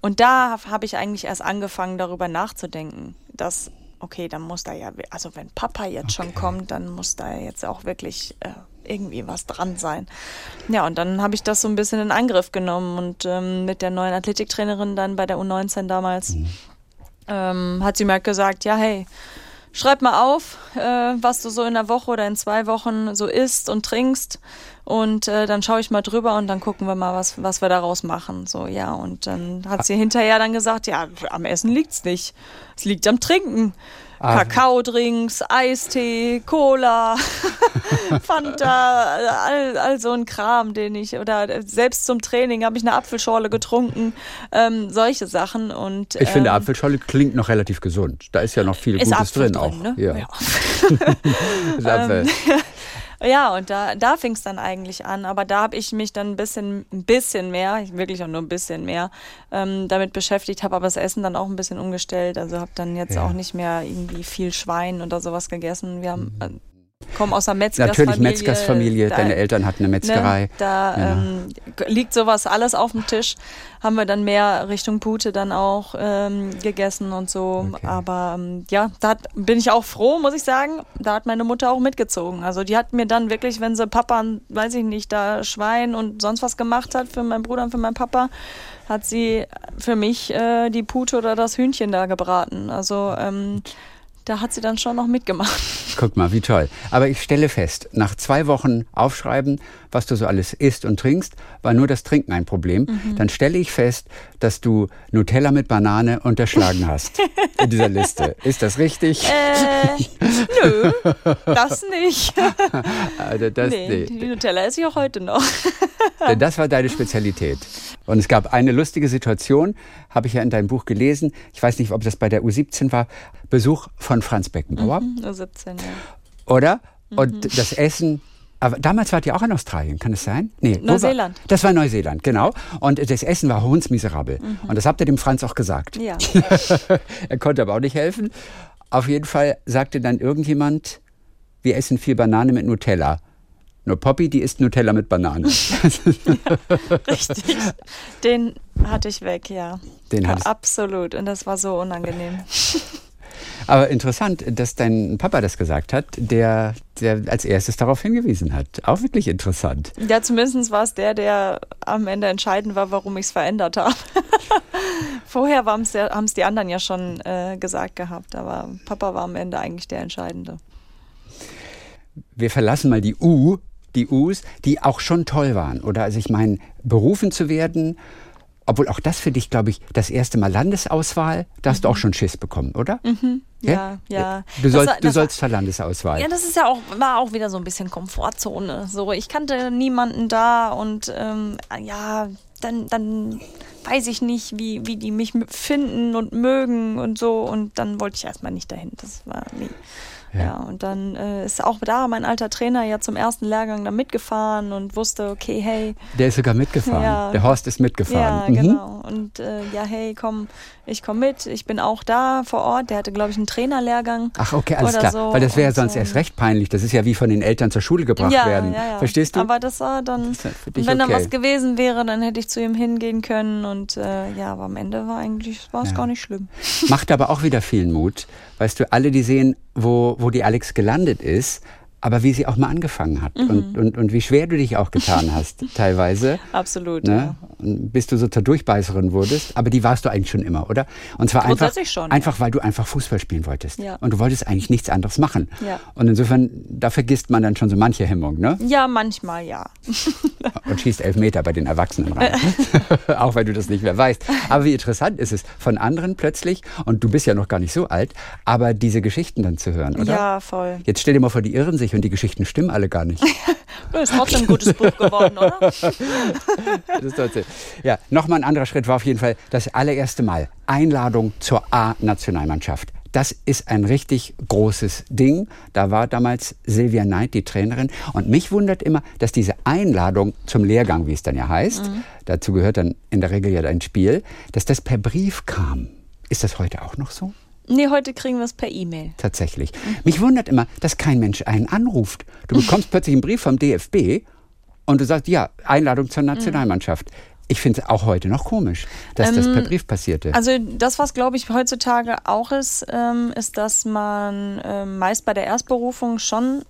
Und da habe ich eigentlich erst angefangen, darüber nachzudenken, dass, okay, dann muss da ja, also wenn Papa jetzt okay. schon kommt, dann muss da jetzt auch wirklich äh, irgendwie was dran sein. Ja, und dann habe ich das so ein bisschen in Angriff genommen und ähm, mit der neuen Athletiktrainerin dann bei der U19 damals. Mhm ähm, hat sie mir halt gesagt, ja, hey, schreib mal auf, äh, was du so in einer Woche oder in zwei Wochen so isst und trinkst. Und äh, dann schaue ich mal drüber und dann gucken wir mal, was, was wir daraus machen. So, ja. Und dann hat sie hinterher dann gesagt, ja, am Essen liegt's nicht. Es liegt am Trinken. Ah. Kakaodrinks, Eistee, Cola, [laughs] Fanta, all, all so ein Kram, den ich, oder selbst zum Training habe ich eine Apfelschorle getrunken, ähm, solche Sachen. Und, ich ähm, finde, Apfelschorle klingt noch relativ gesund. Da ist ja noch viel Gutes Apfel drin, drin auch. Ne? Ja. ja. [laughs] [laughs] ähm, ja, und da, da fing es dann eigentlich an. Aber da habe ich mich dann ein bisschen, ein bisschen mehr, wirklich auch nur ein bisschen mehr, ähm, damit beschäftigt, habe aber das Essen dann auch ein bisschen umgestellt. Also habe dann jetzt ja. auch nicht mehr irgendwie viel Schwein oder sowas gegessen. Wir haben, mhm. Kommen aus einer Metzgersfamilie. Natürlich Metzgersfamilie, deine Eltern hatten eine Metzgerei. Ne, da ja. ähm, liegt sowas alles auf dem Tisch haben wir dann mehr Richtung Pute dann auch ähm, gegessen und so. Okay. Aber ähm, ja, da hat, bin ich auch froh, muss ich sagen. Da hat meine Mutter auch mitgezogen. Also die hat mir dann wirklich, wenn sie Papa, weiß ich nicht, da Schwein und sonst was gemacht hat für meinen Bruder und für meinen Papa, hat sie für mich äh, die Pute oder das Hühnchen da gebraten. Also ähm, da hat sie dann schon noch mitgemacht. Guck mal, wie toll. Aber ich stelle fest, nach zwei Wochen aufschreiben, was du so alles isst und trinkst, war nur das Trinken ein Problem. Mhm. Dann stelle ich fest, dass du Nutella mit Banane unterschlagen hast in dieser Liste. [laughs] Ist das richtig? Äh, nö, das nicht. [laughs] also das, nee, nee. Die Nutella esse ich auch heute noch. [laughs] Denn das war deine Spezialität. Und es gab eine lustige Situation, habe ich ja in deinem Buch gelesen. Ich weiß nicht, ob das bei der U17 war. Besuch von Franz Beckenbauer. Mhm, U17, ja. Oder? Und mhm. das Essen aber damals wart ihr auch in Australien, kann es sein? Nee, Neuseeland. War, das war Neuseeland, genau. Und das Essen war hundsmiserabel. Mhm. Und das habt ihr dem Franz auch gesagt. Ja. [laughs] er konnte aber auch nicht helfen. Auf jeden Fall sagte dann irgendjemand, wir essen viel Banane mit Nutella. Nur Poppy, die isst Nutella mit Banane. ja, [laughs] richtig. Den hatte ich weg, ja. Den hattest Absolut. Und das war so unangenehm. Aber interessant, dass dein Papa das gesagt hat, der, der als erstes darauf hingewiesen hat. Auch wirklich interessant. Ja, zumindest war es der, der am Ende entscheidend war, warum ich es verändert habe. [laughs] Vorher haben es die anderen ja schon äh, gesagt gehabt, aber Papa war am Ende eigentlich der Entscheidende. Wir verlassen mal die U, die U's, die auch schon toll waren. Oder also ich meine, berufen zu werden, obwohl auch das für dich, glaube ich, das erste Mal Landesauswahl, da hast mhm. du auch mhm. schon Schiss bekommen, oder? Mhm. Ja, ja. ja. Du, sollst, war, du sollst zur Landesauswahl. Ja, das ist ja auch, war auch wieder so ein bisschen Komfortzone. So, ich kannte niemanden da und ähm, ja, dann, dann weiß ich nicht, wie, wie die mich finden und mögen und so. Und dann wollte ich erstmal nicht dahin. Das war nie. Ja. ja, und dann äh, ist auch da mein alter Trainer ja zum ersten Lehrgang da mitgefahren und wusste, okay, hey. Der ist sogar mitgefahren. Ja. Der Horst ist mitgefahren. Ja, mhm. genau. und äh, ja, hey, komm, ich komm mit, ich bin auch da vor Ort. Der hatte, glaube ich, einen Trainerlehrgang. Ach, okay, alles klar. So. Weil das wäre ja sonst ähm, erst recht peinlich. Das ist ja wie von den Eltern zur Schule gebracht ja, werden. Ja, ja. Verstehst du? Aber das war dann, Das wenn da okay. was gewesen wäre, dann hätte ich zu ihm hingehen können. Und äh, ja, aber am Ende war eigentlich, war es gar nicht schlimm. Macht aber auch wieder vielen Mut. Weißt du, alle, die sehen, wo, wo die Alex gelandet ist, aber wie sie auch mal angefangen hat Mhm. und, und, und wie schwer du dich auch getan [laughs] hast, teilweise. Absolut. Ne? Und Bis du so zur Durchbeißerin wurdest. Aber die warst du eigentlich schon immer, oder? Und zwar einfach, schon, ja. einfach weil du einfach Fußball spielen wolltest. Ja. Und du wolltest eigentlich nichts anderes machen. Ja. Und insofern, da vergisst man dann schon so manche Hemmung, ne? Ja. ja, manchmal ja. [laughs] und schießt Elfmeter bei den Erwachsenen rein. [laughs] Auch wenn du das nicht mehr weißt. Aber wie interessant ist es, von anderen plötzlich, und du bist ja noch gar nicht so alt, aber diese Geschichten dann zu hören, oder? Ja, voll. Jetzt stell dir mal vor, die irren sich und die Geschichten stimmen alle gar nicht. [laughs] Das ist trotzdem ein gutes Buch geworden, oder? [laughs] Das ist trotzdem- ja, nochmal ein anderer Schritt war auf jeden Fall das allererste Mal Einladung zur A-Nationalmannschaft. Das ist ein richtig großes Ding. Da war damals Silvia Knight die Trainerin. Und mich wundert immer, dass diese Einladung zum Lehrgang, wie es dann ja heißt, dazu gehört dann in der Regel ja dein Spiel, dass das per Brief kam. Ist das heute auch noch so? Nee, heute kriegen wir es per E-Mail. Tatsächlich. Mich wundert immer, dass kein Mensch einen anruft. Du bekommst [laughs] plötzlich einen Brief vom DFB und du sagst, ja, Einladung zur Nationalmannschaft. Ich finde es auch heute noch komisch, dass das per Brief passierte. Also das, was glaube ich heutzutage auch ist, ähm, ist, dass man ähm, meist bei der Erstberufung schon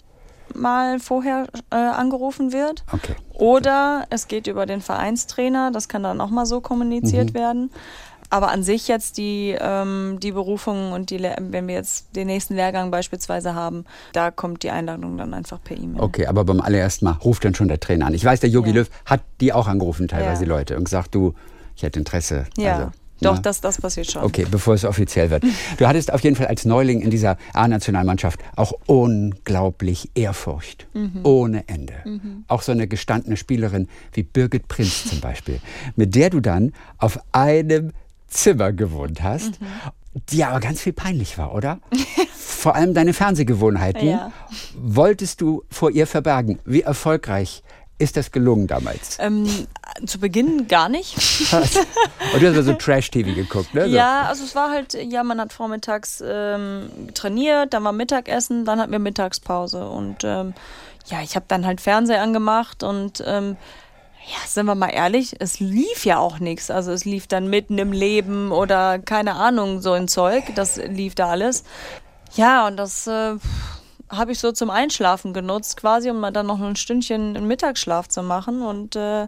mal vorher äh, angerufen wird. Okay. Oder es geht über den Vereinstrainer, das kann dann auch mal so kommuniziert Mhm. werden. Aber an sich jetzt die, ähm, die Berufung und die, wenn wir jetzt den nächsten Lehrgang beispielsweise haben, da kommt die Einladung dann einfach per E-Mail. Okay, aber beim allerersten Mal ruft dann schon der Trainer an. Ich weiß, der Yogi Ja. Löw hat die auch angerufen, teilweise Ja. die Leute, und gesagt, du, ich hätte Interesse. Ja, Also, doch, na. das, das passiert schon. Okay, bevor es offiziell wird. Du hattest auf jeden Fall als Neuling in dieser A-Nationalmannschaft auch unglaublich Ehrfurcht. Mhm. Ohne Ende. Auch so eine gestandene Spielerin wie Birgit Prinz zum Beispiel, mit der du dann auf einem Zimmer gewohnt hast, Mhm. die aber ganz viel peinlich war, oder? [laughs] Vor allem deine Fernsehgewohnheiten Ja. wolltest du vor ihr verbergen. Wie erfolgreich ist das gelungen damals? Ähm, zu Beginn gar nicht. Und du hast also Trash-TV geguckt, ne? So. Ja, also es war halt, ja, man hat vormittags ähm, trainiert, dann war Mittagessen, dann hatten wir Mittagspause und ähm, ja, ich habe dann halt Fernseher angemacht und ähm, ja, sind wir mal ehrlich, es lief ja auch nichts. Also es lief dann mitten im Leben oder keine Ahnung, so ein Zeug, das lief da alles. Ja, und das äh, habe ich so zum Einschlafen genutzt, quasi, um dann noch ein Stündchen einen Mittagsschlaf zu machen und äh,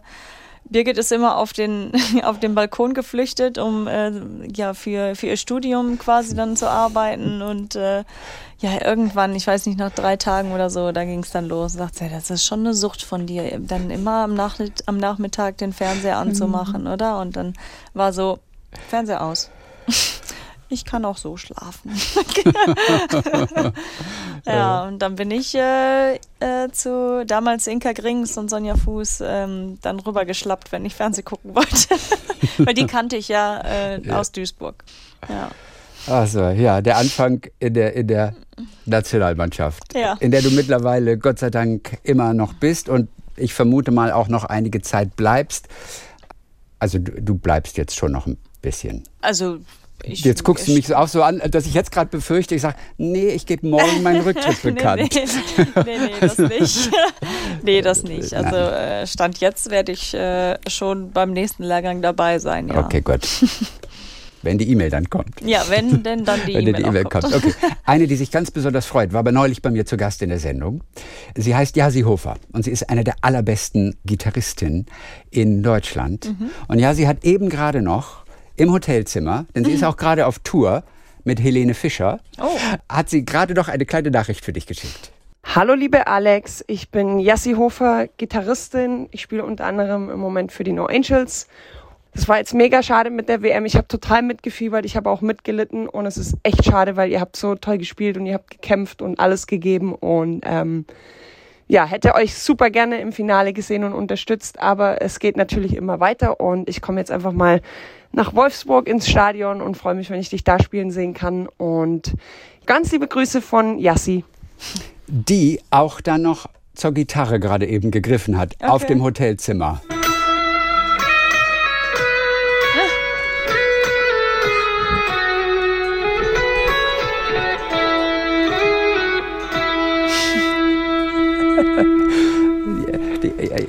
Birgit ist immer auf den, [laughs] auf den Balkon geflüchtet, um äh, ja für, für ihr Studium quasi dann zu arbeiten. Und äh, ja, irgendwann, ich weiß nicht, nach drei Tagen oder so, da ging es dann los. Sagt sie, das ist schon eine Sucht von dir, dann immer am, Nach am Nachmittag den Fernseher anzumachen, oder? Und dann war so, Fernseher aus. [laughs] Ich kann auch so schlafen. [laughs] ja, und dann bin ich äh, äh, zu damals Inka Grings und Sonja Fuß ähm, dann rübergeschlappt, wenn ich Fernseh gucken wollte. [laughs] Weil die kannte ich ja, äh, aus Duisburg. Ja. Also ja, der Anfang in der, in der Nationalmannschaft, Ja. in der du mittlerweile Gott sei Dank immer noch bist und ich vermute mal auch noch einige Zeit bleibst. Also du, du bleibst jetzt schon noch ein bisschen. Also ich, Jetzt guckst du mich auch so an, dass ich jetzt gerade befürchte, ich sage, nee, ich gebe morgen meinen [laughs] Rücktritt bekannt. Nee, nee, nee, nee das [laughs] nicht. [laughs] nee, das nicht. Also äh, Stand jetzt werde ich äh, schon beim nächsten Lehrgang dabei sein, ja. Okay, gut. Wenn die E-Mail dann kommt. Ja, wenn denn dann die E-Mail E-Mail auch kommt. kommt. Okay. Eine, die sich ganz besonders freut, war aber neulich bei mir zu Gast in der Sendung. Sie heißt Yasi Hofer und sie ist eine der allerbesten Gitarristinnen in Deutschland. Mhm. Und Yasi hat eben gerade noch im Hotelzimmer, denn sie ist auch gerade auf Tour mit Helene Fischer, Oh. hat sie gerade noch eine kleine Nachricht für dich geschickt. Hallo liebe Alex, ich bin Yassi Hofer, Gitarristin. Ich spiele unter anderem im Moment für die No Angels. Das war jetzt mega schade mit der WM. Ich habe total mitgefiebert, ich habe auch mitgelitten und es ist echt schade, weil ihr habt so toll gespielt und ihr habt gekämpft und alles gegeben und ähm, ja, hätte euch super gerne im Finale gesehen und unterstützt, aber es geht natürlich immer weiter und ich komme jetzt einfach mal nach Wolfsburg ins Stadion und freue mich, wenn ich dich da spielen sehen kann und ganz liebe Grüße von Yassi. Die auch dann noch zur Gitarre gerade eben gegriffen hat, auf Okay. dem Hotelzimmer.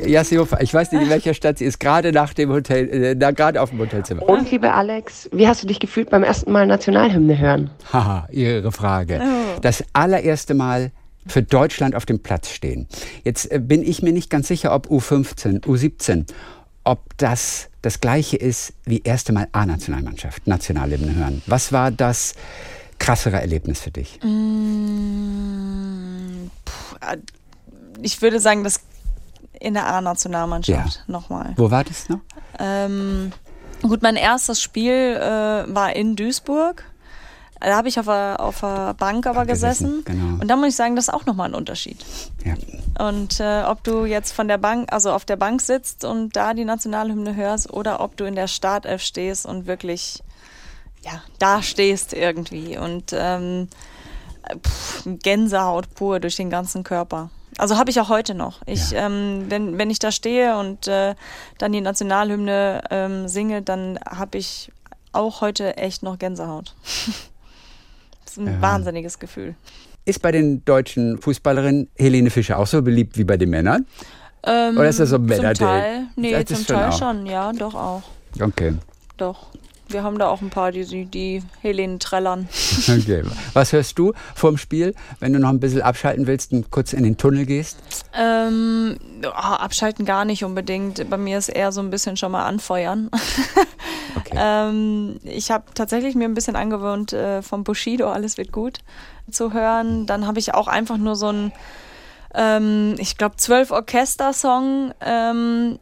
Jassi Hofer, ich weiß nicht, in welcher Stadt sie ist, gerade nach dem Hotel, äh, gerade auf dem Hotelzimmer. Und liebe Alex, wie hast du dich gefühlt beim ersten Mal Nationalhymne hören? Haha, Ihre Frage. Das allererste Mal für Deutschland auf dem Platz stehen. Jetzt äh, bin ich mir nicht ganz sicher, ob U15, U17, ob das das gleiche ist wie erste Mal A-Nationalmannschaft, Nationalhymne hören. Was war das krassere Erlebnis für dich? Mm, puh, äh, ich würde sagen, das in der A-Nationalmannschaft nochmal. Wo war das noch? Ähm, gut, mein erstes Spiel äh, war in Duisburg. Da habe ich auf der, auf der Bank aber gesessen, gesessen. genau. Und da muss ich sagen, das ist auch nochmal ein Unterschied. Ja. Und äh, ob du jetzt von der Bank, also auf der Bank sitzt und da die Nationalhymne hörst oder ob du in der Startelf stehst und wirklich ja, da stehst irgendwie und ähm, pff, Gänsehaut pur durch den ganzen Körper. Also habe ich auch heute noch. Ich, Ja. ähm, wenn, wenn ich da stehe und äh, dann die Nationalhymne ähm, singe, dann habe ich auch heute echt noch Gänsehaut. [laughs] das ist ein Ja. wahnsinniges Gefühl. Ist bei den deutschen Fußballerinnen Helene Fischer auch so beliebt wie bei den Männern? Ähm, Oder ist das so ein Zum Männerding? Teil, nee, Das zum schon Teil auch. schon, ja, doch auch. Okay. Doch. Wir haben da auch ein paar, die, die, Helene trällern. [laughs] okay. Was hörst du vorm Spiel, wenn du noch ein bisschen abschalten willst und kurz in den Tunnel gehst? Ähm, ah, abschalten gar nicht unbedingt. Bei mir ist eher so ein bisschen schon mal anfeuern. [laughs] Okay. ähm, ich habe tatsächlich mir ein bisschen angewöhnt, äh, vom Bushido Alles wird gut zu hören. Dann habe ich auch einfach nur so ein, ähm, ich glaube, zwölf Orchester-Song, ähm,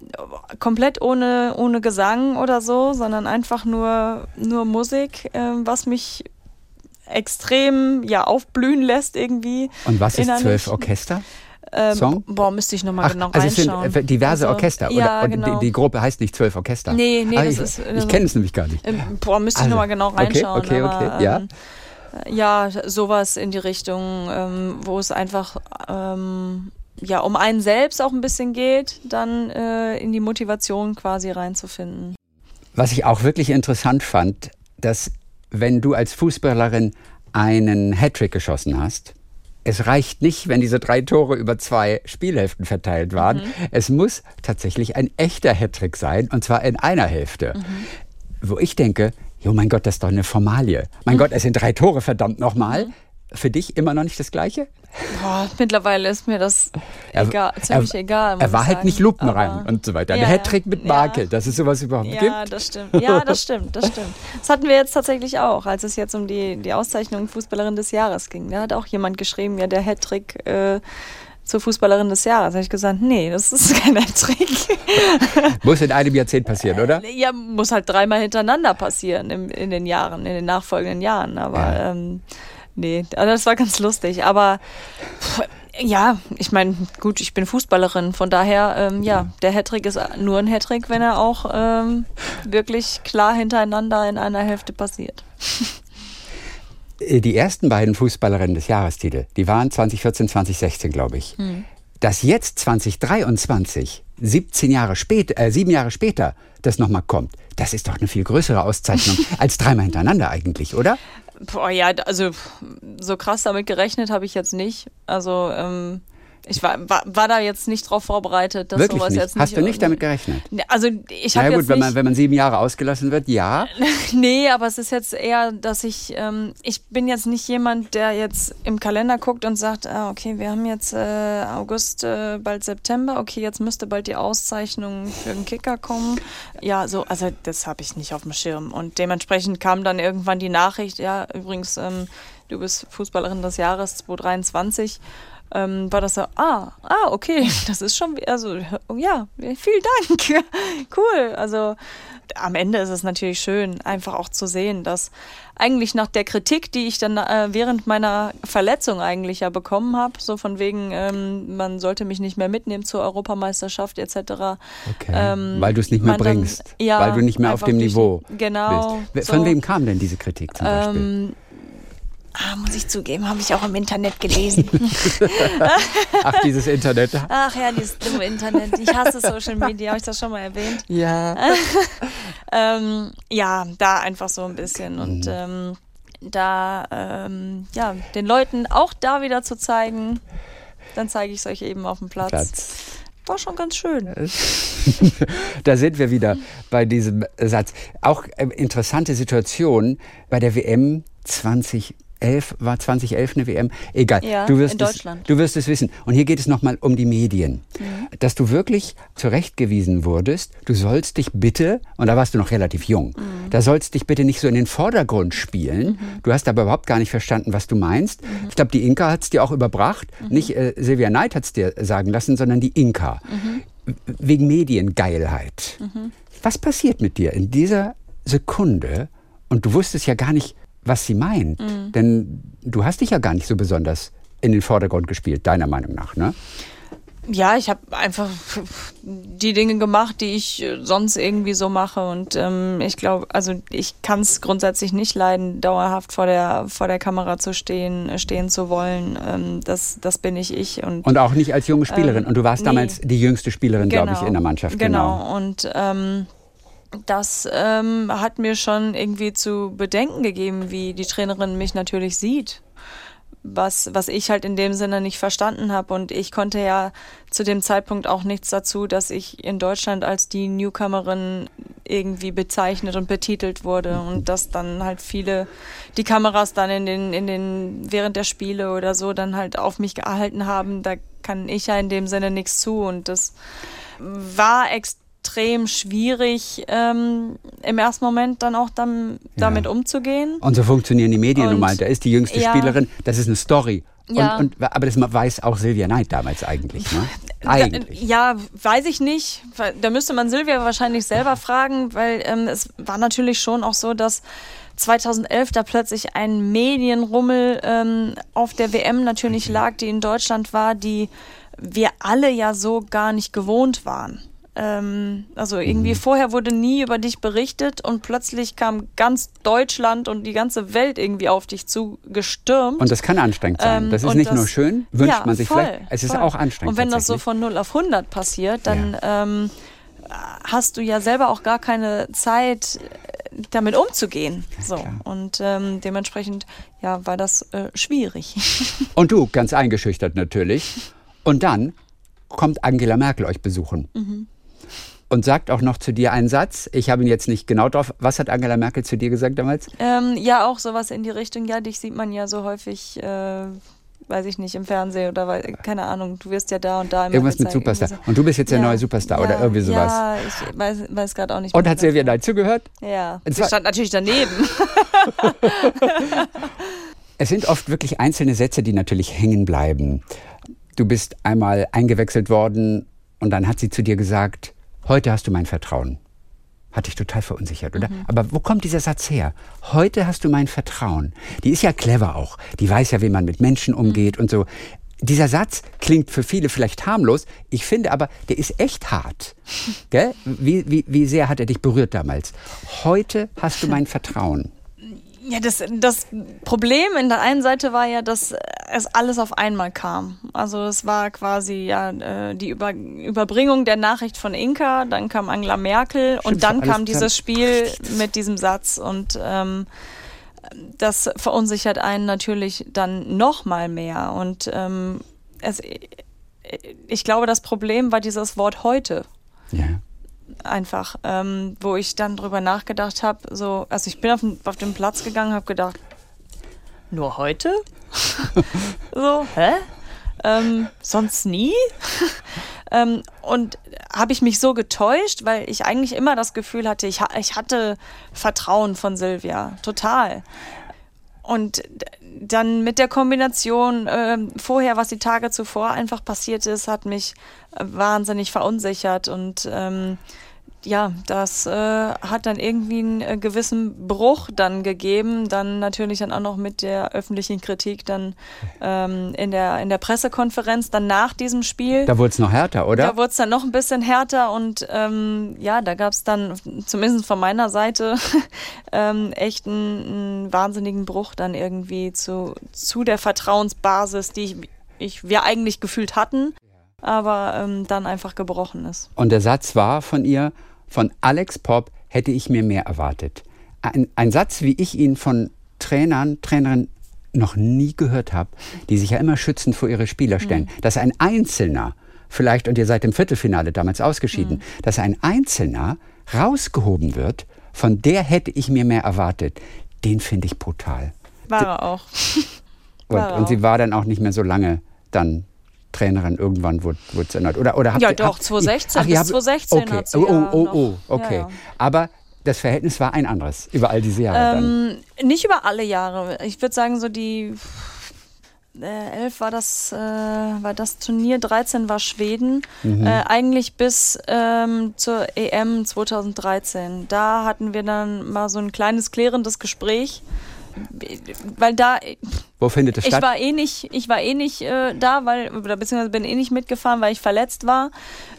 komplett ohne, ohne Gesang oder so, sondern einfach nur, nur Musik, ähm, was mich extrem ja aufblühen lässt irgendwie. Und was ist zwölf Orchester? Ähm, Song? Boah, müsste ich nochmal genau also es sind reinschauen. äh, diverse Also, Orchester, oder? Ja, genau. die, die Gruppe heißt nicht zwölf Orchester. Nee, nee, Ah, das ich, ist, Ich also- kenne es nämlich gar nicht. Ähm, Boah, müsste ich Also, nochmal genau okay, reinschauen. okay, okay, aber, ja. Ja, sowas in die Richtung, ähm, wo es einfach ähm, ja um einen selbst auch ein bisschen geht, dann äh, in die Motivation quasi reinzufinden. Was ich auch wirklich interessant fand, dass wenn du als Fußballerin einen Hattrick geschossen hast, es reicht nicht, wenn diese drei Tore über zwei Spielhälften verteilt waren. Es muss tatsächlich ein echter Hattrick sein, und zwar in einer Hälfte. Wo ich denke, jo mein Gott, das ist doch eine Formalie. Mein Gott, es sind drei Tore, verdammt nochmal. Für dich immer noch nicht das Gleiche? Boah, mittlerweile ist mir das Er- egal, ziemlich er, egal. Er war halt sagen. nicht lupenrein und so weiter. Ja, Ein Hattrick mit ja. Makel, dass es sowas überhaupt Ja, gibt. das stimmt. Ja, [laughs] das stimmt, das stimmt. Das hatten wir jetzt tatsächlich auch, als es jetzt um die, die Auszeichnung Fußballerin des Jahres ging. Da hat auch jemand geschrieben, ja, der Hattrick äh, zur Fußballerin des Jahres. Da habe ich gesagt, nee, das ist [laughs] kein Hattrick. Muss in einem Jahrzehnt passieren, oder? ja, muss halt dreimal hintereinander passieren im, in den Jahren, in den nachfolgenden Jahren. Aber Ja. ähm, nee, also das war ganz lustig. Aber pff, ja, ich meine, gut, ich bin Fußballerin, von daher, ähm, ja, der Hattrick ist nur ein Hattrick, wenn er auch ähm, wirklich klar hintereinander in einer Hälfte passiert. [laughs] Äh, Die ersten beiden Fußballerinnen des Jahrestitel, die waren 2014, 2016, glaube ich. Hm. Dass jetzt 2023, 17 Jahre später, äh, sieben Jahre später, das nochmal kommt, das ist doch eine viel größere Auszeichnung [laughs] als dreimal hintereinander eigentlich, oder? Boah, ja, also so krass damit gerechnet habe ich jetzt nicht. Also ähm, ich war, war, war da jetzt nicht drauf vorbereitet, dass Wirklich sowas nicht. jetzt nicht. Hast du nicht damit gerechnet? Also ich Na habe jetzt gut, wenn nicht, man, wenn man sieben Jahre ausgelassen wird, ja. [laughs] Nee, aber es ist jetzt eher, dass ich, ähm, ich bin jetzt nicht jemand, der jetzt im Kalender guckt und sagt, ah, okay, wir haben jetzt äh, August, äh, bald September, okay, jetzt müsste bald die Auszeichnung für den Kicker kommen. Ja, so, also das habe ich nicht auf dem Schirm. Und dementsprechend kam dann irgendwann die Nachricht, ja, übrigens, ähm, du bist Fußballerin des Jahres 2023. Ähm, war das so, ah, ah, okay, [laughs] das ist schon, also, ja, vielen Dank, [laughs] cool. Also, am Ende ist es natürlich schön, einfach auch zu sehen, dass eigentlich nach der Kritik, die ich dann äh, während meiner Verletzung eigentlich ja bekommen habe, so von wegen, ähm, man sollte mich nicht mehr mitnehmen zur Europameisterschaft etc. Okay. Ähm, weil du es nicht mehr man dann- bringst. ja, weil du nicht mehr auf dem Niveau genau, bist. Von so. wem kam denn diese Kritik zum Beispiel? Ah, muss ich zugeben, habe ich auch im Internet gelesen. [laughs] Ach, dieses Internet. Ach ja, dieses dumme Internet. Ich hasse Social Media, habe ich das schon mal erwähnt? Ja. [laughs] ähm, ja, da einfach so ein bisschen. Mhm. Und ähm, da, ähm, ja, den Leuten auch da wieder zu zeigen, dann zeige ich es euch eben auf dem Platz. Platz. war schon ganz schön. [laughs] da sind wir wieder bei diesem Satz. Auch äh, interessante Situation bei der WM 20 11, war 2011 eine WM? Egal. Ja, du wirst in Deutschland. Es, du wirst es wissen. Und hier geht es nochmal um die Medien. Mhm. Dass du wirklich zurechtgewiesen wurdest, du sollst dich bitte, und da warst du noch relativ jung, Mhm. da sollst dich bitte nicht so in den Vordergrund spielen. Du hast aber überhaupt gar nicht verstanden, was du meinst. Mhm. Ich glaube, die Inka hat es dir auch überbracht. Nicht äh, Silvia Neid hat es dir sagen lassen, sondern die Inka. Mhm. Wegen Mediengeilheit. Was passiert mit dir in dieser Sekunde? Und du wusstest ja gar nicht, was sie meint. Mhm. Denn du hast dich ja gar nicht so besonders in den Vordergrund gespielt, deiner Meinung nach, ne? Ja, ich habe einfach die Dinge gemacht, die ich äh, sonst irgendwie so mache. Und ähm, ich glaube, also ich kann es grundsätzlich nicht leiden, dauerhaft vor der, vor der Kamera zu stehen, äh, stehen zu wollen. Ähm, das, das bin ich ich. Und, Und auch nicht als junge Spielerin. Ähm, Und du warst nee. damals die jüngste Spielerin, glaube ich, in der Mannschaft. Genau. Genau. Und ähm, das ähm, hat mir schon irgendwie zu bedenken gegeben, wie die Trainerin mich natürlich sieht. Was, was ich halt in dem Sinne nicht verstanden habe. Und ich konnte ja zu dem Zeitpunkt auch nichts dazu, dass ich in Deutschland als die Newcomerin irgendwie bezeichnet und betitelt wurde. Und dass dann halt viele die Kameras dann in den, in den, während der Spiele oder so dann halt auf mich gehalten haben. Da kann ich ja in dem Sinne nichts zu. Und das war extrem schwierig, ähm, im ersten Moment dann auch dann, damit umzugehen. Und so funktionieren die Medien nun Und- mal. Da ist die jüngste ja. Spielerin, das ist eine Story. Ja. Und, und, aber das weiß auch Silvia Neid damals eigentlich. Ne? Eigentlich. Ja, weiß ich nicht. Da müsste man Silvia wahrscheinlich selber fragen, weil ähm, es war natürlich schon auch so, dass 2011 da plötzlich ein Medienrummel ähm, auf der WM natürlich lag, die in Deutschland war, die wir alle ja so gar nicht gewohnt waren. Ähm, also irgendwie vorher wurde nie über dich berichtet und plötzlich kam ganz Deutschland und die ganze Welt irgendwie auf dich zugestürmt. Und das kann anstrengend sein. Ähm, das ist nicht das- nur schön, wünscht ja, man sich voll, vielleicht. Es ist voll. auch anstrengend. Und wenn das so von 0 auf 100 passiert, dann ähm, hast du ja selber auch gar keine Zeit, damit umzugehen. So. Und ähm, dementsprechend ja, war das äh, schwierig. [laughs] Und du, ganz eingeschüchtert natürlich. Und dann kommt Angela Merkel euch besuchen. Mhm. Und sagt auch noch zu dir einen Satz. Ich habe ihn jetzt nicht genau drauf. Was hat Angela Merkel zu dir gesagt damals? ähm, ja, auch sowas in die Richtung. Ja, dich sieht man ja so häufig. Äh, Weiß ich nicht, im Fernsehen oder wei- keine Ahnung, du wirst ja da und da immer Irgendwas mit Superstar. Und du bist jetzt der Ja, neue Superstar ja, oder irgendwie sowas. Ja, ich weiß, weiß gerade auch nicht. Und hat Silvia. Neid zugehört? Ja, Und sie stand natürlich daneben. [laughs] Es sind oft wirklich einzelne Sätze, die natürlich hängen bleiben. Du bist einmal eingewechselt worden und dann hat sie zu dir gesagt, heute hast du mein Vertrauen. Hat dich total verunsichert, oder? Aber wo kommt dieser Satz her? Heute hast du mein Vertrauen. Die ist ja clever auch. Die weiß ja, wie man mit Menschen umgeht und so. Dieser Satz klingt für viele vielleicht harmlos. Ich finde aber, der ist echt hart. [laughs] Gell? Wie, wie, wie sehr hat er dich berührt damals? Heute hast du mein Vertrauen. Ja, das, das Problem in der einen Seite war ja, dass es alles auf einmal kam. Also es war quasi ja äh, die Über Überbringung der Nachricht von Inka, dann kam Angela Merkel Stimmt, und dann kam dieses Spiel mit diesem Satz und ähm, das verunsichert einen natürlich dann noch mal mehr und ähm, es, ich glaube, das Problem war dieses Wort heute Ja. Einfach, ähm, wo ich dann drüber nachgedacht habe. So, also ich bin auf den, auf den Platz gegangen, habe gedacht, nur heute? [laughs] so, hä? Ähm, sonst nie? [laughs] ähm, und habe ich mich so getäuscht, weil ich eigentlich immer das Gefühl hatte, ich, ha ich hatte Vertrauen von Silvia, total. Und dann mit der Kombination ähm, vorher, was die Tage zuvor einfach passiert ist, hat mich äh, wahnsinnig verunsichert. Und ähm, ja, das äh, hat dann irgendwie einen äh, gewissen Bruch dann gegeben. Dann natürlich dann auch noch mit der öffentlichen Kritik dann ähm, in der in der Pressekonferenz dann nach diesem Spiel. Da wurde es noch härter, oder? Da wurde es dann noch ein bisschen härter und ähm, ja, da gab es dann zumindest von meiner Seite [laughs] ähm, echt einen, einen wahnsinnigen Bruch dann irgendwie zu, zu der Vertrauensbasis, die ich, ich, wir eigentlich gefühlt hatten, aber ähm, dann einfach gebrochen ist. Und der Satz war von ihr, von Alex Pop hätte ich mir mehr erwartet. Ein, ein Satz, wie ich ihn von Trainern, Trainerinnen noch nie gehört habe, die sich ja immer schützend vor ihre Spieler stellen, dass ein Einzelner vielleicht, und ihr seid im Viertelfinale damals ausgeschieden, Mhm. dass ein Einzelner rausgehoben wird, von der hätte ich mir mehr erwartet. Den finde ich brutal. War er auch. Und, War er und sie auch. war dann auch nicht mehr so lange dann Trainerin. Irgendwann wurde es ändert. Oder, oder habt Ja, ihr, doch, habt- 2016 Ach, ihr bis habt- 2016 okay. hat sie oh, oh, oh, oh, okay. Ja. Aber das Verhältnis war ein anderes über all diese Jahre dann. Ähm, nicht über alle Jahre. Ich würde sagen, so die äh, 11 war das, äh, war das Turnier, 13 war Schweden. Mhm. Äh, eigentlich bis ähm, zur EM 2013. Da hatten wir dann mal so ein kleines klärendes Gespräch. Weil da, Wo findet es ich statt? war eh nicht, ich war eh nicht äh, da, weil, oder beziehungsweise bin eh nicht mitgefahren, weil ich verletzt war.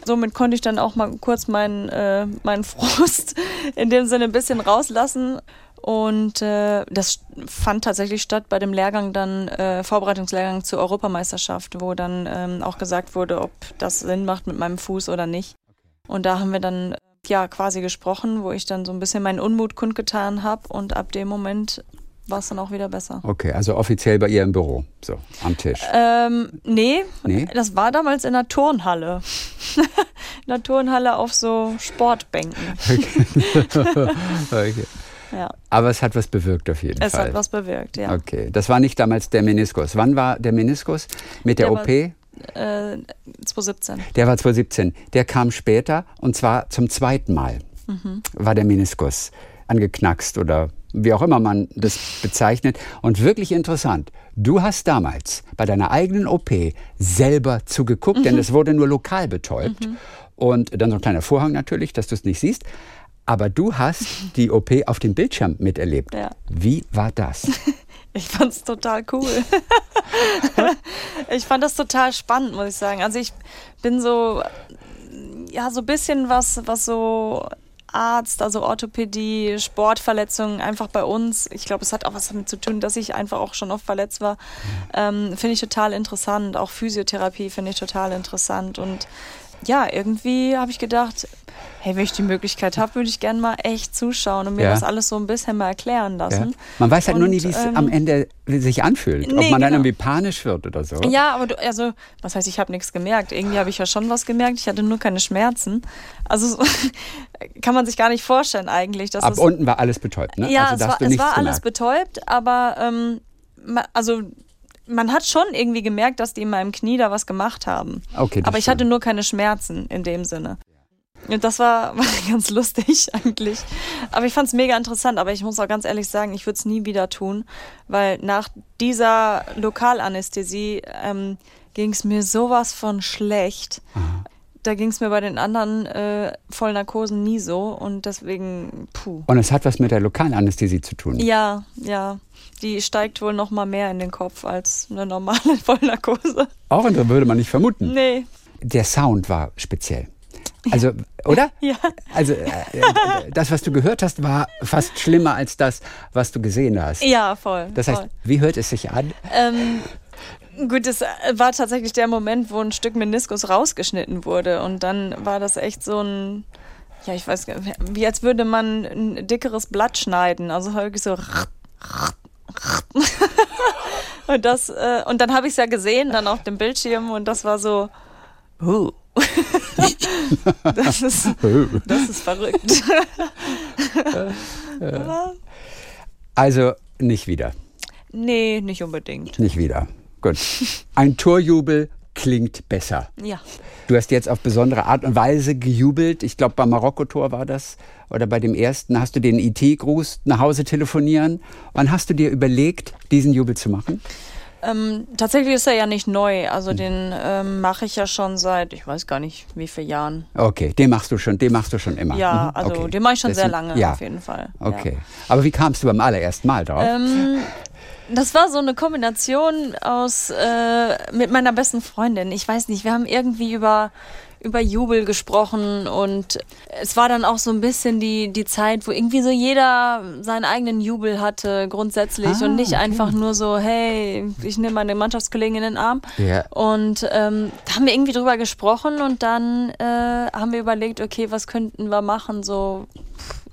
Somit konnte ich dann auch mal kurz meinen, äh, meinen [laughs] Frust in dem Sinne ein bisschen rauslassen. Und äh, das fand tatsächlich statt bei dem Lehrgang dann, äh, Vorbereitungslehrgang zur Europameisterschaft, wo dann ähm, auch gesagt wurde, ob das Sinn macht mit meinem Fuß oder nicht. Und da haben wir dann äh, ja quasi gesprochen, wo ich dann so ein bisschen meinen Unmut kundgetan habe und ab dem Moment war es dann auch wieder besser. Okay, also offiziell bei ihr im Büro, so am Tisch. Ähm, nee, Nee? das war damals in der Turnhalle. [laughs] in der Turnhalle auf so Sportbänken. [laughs] okay. Ja, Aber es hat was bewirkt auf jeden es Fall. hat was bewirkt, ja. Okay, das war nicht damals der Meniskus. Wann war der Meniskus mit der, Der war- OP? Äh, 2017. Der war 2017. Der kam später und zwar zum zweiten Mal Mhm. war der Meniskus angeknackst oder wie auch immer man das bezeichnet. Und wirklich interessant, du hast damals bei deiner eigenen OP selber zugeguckt, Mhm. denn es wurde nur lokal betäubt. Und dann so ein kleiner Vorhang natürlich, dass du es nicht siehst. Aber du hast die OP auf dem Bildschirm miterlebt. Ja. Wie war das? [laughs] Ich fand's total cool. [laughs] ich fand das total spannend, muss ich sagen. Also ich bin so, ja, so ein bisschen was, was so Arzt, also Orthopädie, Sportverletzungen einfach bei uns. Ich glaube, es hat auch was damit zu tun, dass ich einfach auch schon oft verletzt war. Ähm, finde ich total interessant. Auch Physiotherapie finde ich total interessant. Und ja, irgendwie habe ich gedacht, hey, wenn ich die Möglichkeit habe, würde ich gerne mal echt zuschauen und mir Ja. das alles so ein bisschen mal erklären Ja? lassen. Man weiß halt nur Und, nie, wie es ähm, am Ende sich anfühlt. Ob nee, man dann genau. irgendwie panisch wird oder so. Ja, aber du, also, was heißt, ich habe nichts gemerkt. Irgendwie habe ich ja schon was gemerkt. Ich hatte nur keine Schmerzen. Also so, [laughs] kann man sich gar nicht vorstellen eigentlich. Dass Ab es, unten war alles betäubt, ne? ja, also, es war, es war alles gemerkt. betäubt, aber ähm, also man hat schon irgendwie gemerkt, dass die in meinem Knie da was gemacht haben. Okay, aber ich hatte nur keine Schmerzen in dem Sinne. Und das war, [laughs] war ganz lustig [laughs] eigentlich. Aber ich fand es mega interessant. Aber ich muss auch ganz ehrlich sagen, ich würde es nie wieder tun, weil nach dieser Lokalanästhesie ähm, ging es mir sowas von schlecht. Da ging es mir bei den anderen äh, Vollnarkosen nie so. Und deswegen, puh. Und es hat was mit der Lokalanästhesie zu tun. Ja, ja. Die steigt wohl noch mal mehr in den Kopf als eine normale [laughs] Vollnarkose. Auch und da würde man nicht vermuten. Nee. Der Sound war speziell. Also, [laughs] oder? Ja. Also, äh, äh, das, was du gehört hast, war fast schlimmer als das, was du gesehen hast. Ja, voll. Das heißt, voll. wie hört es sich an? Ähm, gut, es war tatsächlich der Moment, wo ein Stück Meniskus rausgeschnitten wurde. Und dann war das echt so ein, ja, ich weiß gar nicht, wie als würde man ein dickeres Blatt schneiden. Also wirklich so. [laughs] und das, äh, und dann habe ich es ja gesehen, dann auf dem Bildschirm, und das war so. Uh. [laughs] das, ist, das ist verrückt. [laughs] Also, nicht wieder. nee, nicht unbedingt. Nicht wieder. Gut. Ein Torjubel klingt besser. Ja. Du hast jetzt auf besondere Art und Weise gejubelt. Ich glaube, beim Marokko-Tor war das. Oder bei dem ersten hast du den IT-Gruß nach Hause telefonieren. Wann hast du dir überlegt, diesen Jubel zu machen? Ähm, tatsächlich ist er ja nicht neu. Also Hm. den ähm, mache ich ja schon seit, ich weiß gar nicht, wie viele Jahren. Okay, den machst du schon, den machst du schon immer. Ja, Mhm, also okay. den mache ich schon Das sehr lange, ja. auf jeden Fall. Okay. Aber wie kamst du beim allerersten Mal drauf? Ja. Ähm, das war so eine Kombination aus äh, mit meiner besten Freundin. Ich weiß nicht, wir haben irgendwie über über Jubel gesprochen und es war dann auch so ein bisschen die, die Zeit, wo irgendwie so jeder seinen eigenen Jubel hatte grundsätzlich Ah, und nicht okay. einfach nur so, hey, ich nehme meine Mannschaftskollegen in den Arm. Ja. Und ähm, da haben wir irgendwie drüber gesprochen und dann äh, haben wir überlegt, okay, was könnten wir machen, so.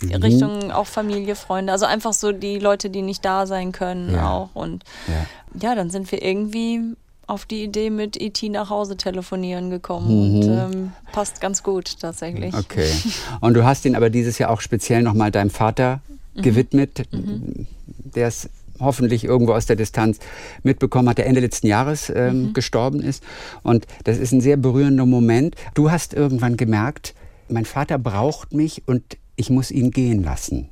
Richtung auch Familie, Freunde, also einfach so die Leute, die nicht da sein können Ja. auch. Und Ja. ja, dann sind wir irgendwie auf die Idee mit ET nach Hause telefonieren gekommen mhm. und ähm, passt ganz gut tatsächlich. Okay. [laughs] Und du hast ihn aber dieses Jahr auch speziell nochmal deinem Vater mhm. gewidmet, mhm. der es hoffentlich irgendwo aus der Distanz mitbekommen hat, der Ende letzten Jahres ähm, mhm. gestorben ist. Und das ist ein sehr berührender Moment. Du hast irgendwann gemerkt, mein Vater braucht mich und ich muss ihn gehen lassen.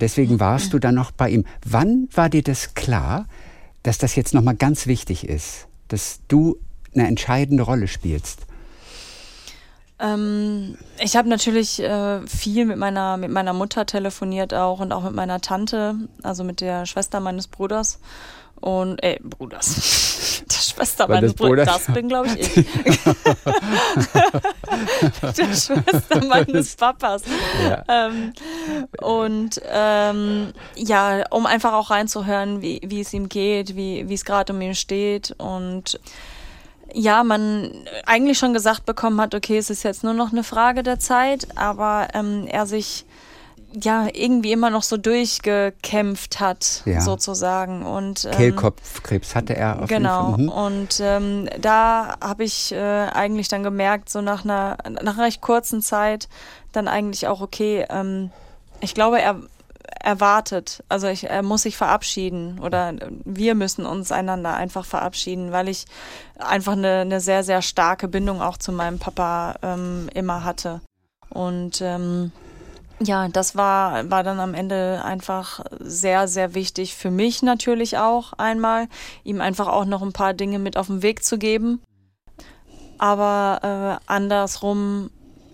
Deswegen warst du dann noch bei ihm. Wann war dir das klar, dass das jetzt nochmal ganz wichtig ist, dass du eine entscheidende Rolle spielst? Ähm, ich habe natürlich äh, viel mit meiner, mit meiner Mutter telefoniert auch und auch mit meiner Tante, also mit der Schwester meines Bruders. Und, äh, Bruders. Schwester meines Bruders. Das bin, glaube ich, ich. [laughs] Der Schwester meines Papas. Ja. Ähm, und ähm, ja, um einfach auch reinzuhören, wie, wie es ihm geht, wie, wie es gerade um ihn steht. Und ja, man eigentlich schon gesagt bekommen hat, okay, es ist jetzt nur noch eine Frage der Zeit, aber ähm, er sich ja irgendwie immer noch so durchgekämpft hat, ja. sozusagen. Und ähm, Kehlkopfkrebs hatte er auf genau. jeden Fall. Mhm. Und ähm, da habe ich äh, eigentlich dann gemerkt, so nach einer nach einer recht kurzen Zeit, dann eigentlich auch okay. Ähm, ich glaube, er erwartet. Also ich, er muss sich verabschieden oder wir müssen uns einander einfach verabschieden, weil ich einfach eine, eine sehr, sehr starke Bindung auch zu meinem Papa ähm, immer hatte. Und ähm, ja, das war, war dann am Ende einfach sehr, sehr wichtig für mich natürlich auch einmal, ihm einfach auch noch ein paar Dinge mit auf den Weg zu geben. Aber äh, andersrum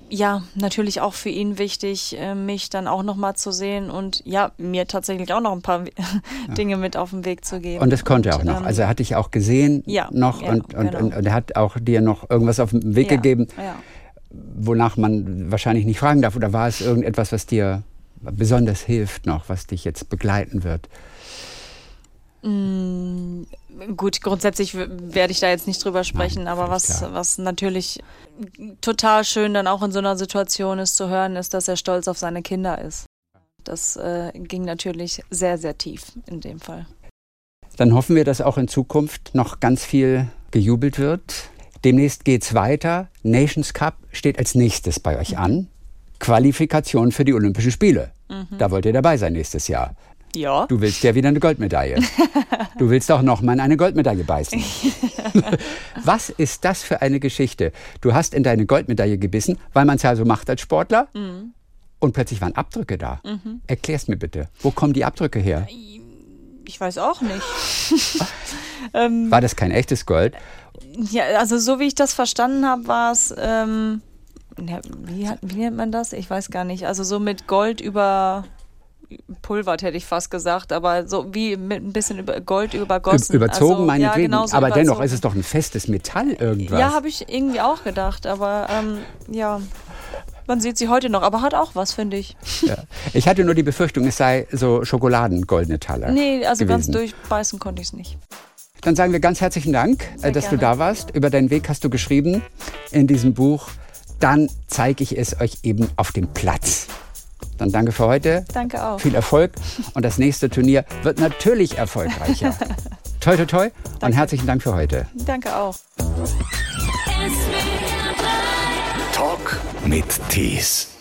ja, natürlich auch für ihn wichtig, äh, mich dann auch nochmal zu sehen und ja, mir tatsächlich auch noch ein paar [laughs] Dinge mit auf den Weg zu geben. Und das konnte er auch noch. Ähm, also er hat dich auch gesehen ja, noch ja, und, und, genau. und, und, er hat auch dir noch irgendwas auf den Weg ja, gegeben, wonach man wahrscheinlich nicht fragen darf. Oder war es irgendetwas, was dir besonders hilft noch, was dich jetzt begleiten wird? Mm, gut, grundsätzlich werde ich da jetzt nicht drüber sprechen, Nein, aber was, was natürlich total schön dann auch in so einer Situation ist zu hören, ist, dass er stolz auf seine Kinder ist. Das äh, ging natürlich sehr, sehr tief in dem Fall. Dann hoffen wir, dass auch in Zukunft noch ganz viel gejubelt wird. Demnächst geht es weiter. Nations Cup steht als nächstes bei euch an. Qualifikation für die Olympischen Spiele. Mhm. Da wollt ihr dabei sein nächstes Jahr. Ja. Du willst ja wieder eine Goldmedaille. [laughs] Du willst auch noch mal in eine Goldmedaille beißen. [laughs] Was ist das für eine Geschichte? Du hast in deine Goldmedaille gebissen, weil man es ja so macht als Sportler. Mhm. Und plötzlich waren Abdrücke da. Mhm. Erklär's mir bitte. Wo kommen die Abdrücke her? Ich weiß auch nicht. [laughs] ähm, war das kein echtes Gold? Ja, also so wie ich das verstanden habe, war es. Ähm, ja, wie, wie nennt man das? Ich weiß gar nicht. Also so mit Gold über pulvert, hätte ich fast gesagt, aber so wie mit ein bisschen über Gold übergossen. Überzogen, also, meinetwegen. Ja, genau so aber überzogen. dennoch ist es doch ein festes Metall irgendwas. Ja, habe ich irgendwie auch gedacht, aber ähm, ja. Man sieht sie heute noch, aber hat auch was, finde ich. Ja. Ich hatte nur die Befürchtung, es sei so schokoladengoldene Taler. Nee, also gewesen. ganz durchbeißen konnte ich es nicht. Dann sagen wir ganz herzlichen Dank, äh, Sehr dass gerne. du da warst. Über deinen Weg hast du geschrieben in diesem Buch. Dann zeige ich es euch eben auf dem Platz. Dann danke für heute. Danke auch. Viel Erfolg. Und das nächste Turnier wird natürlich erfolgreicher. [laughs] toi, toi, toi. Und herzlichen Dank für heute. Danke auch. Talk mit Tees.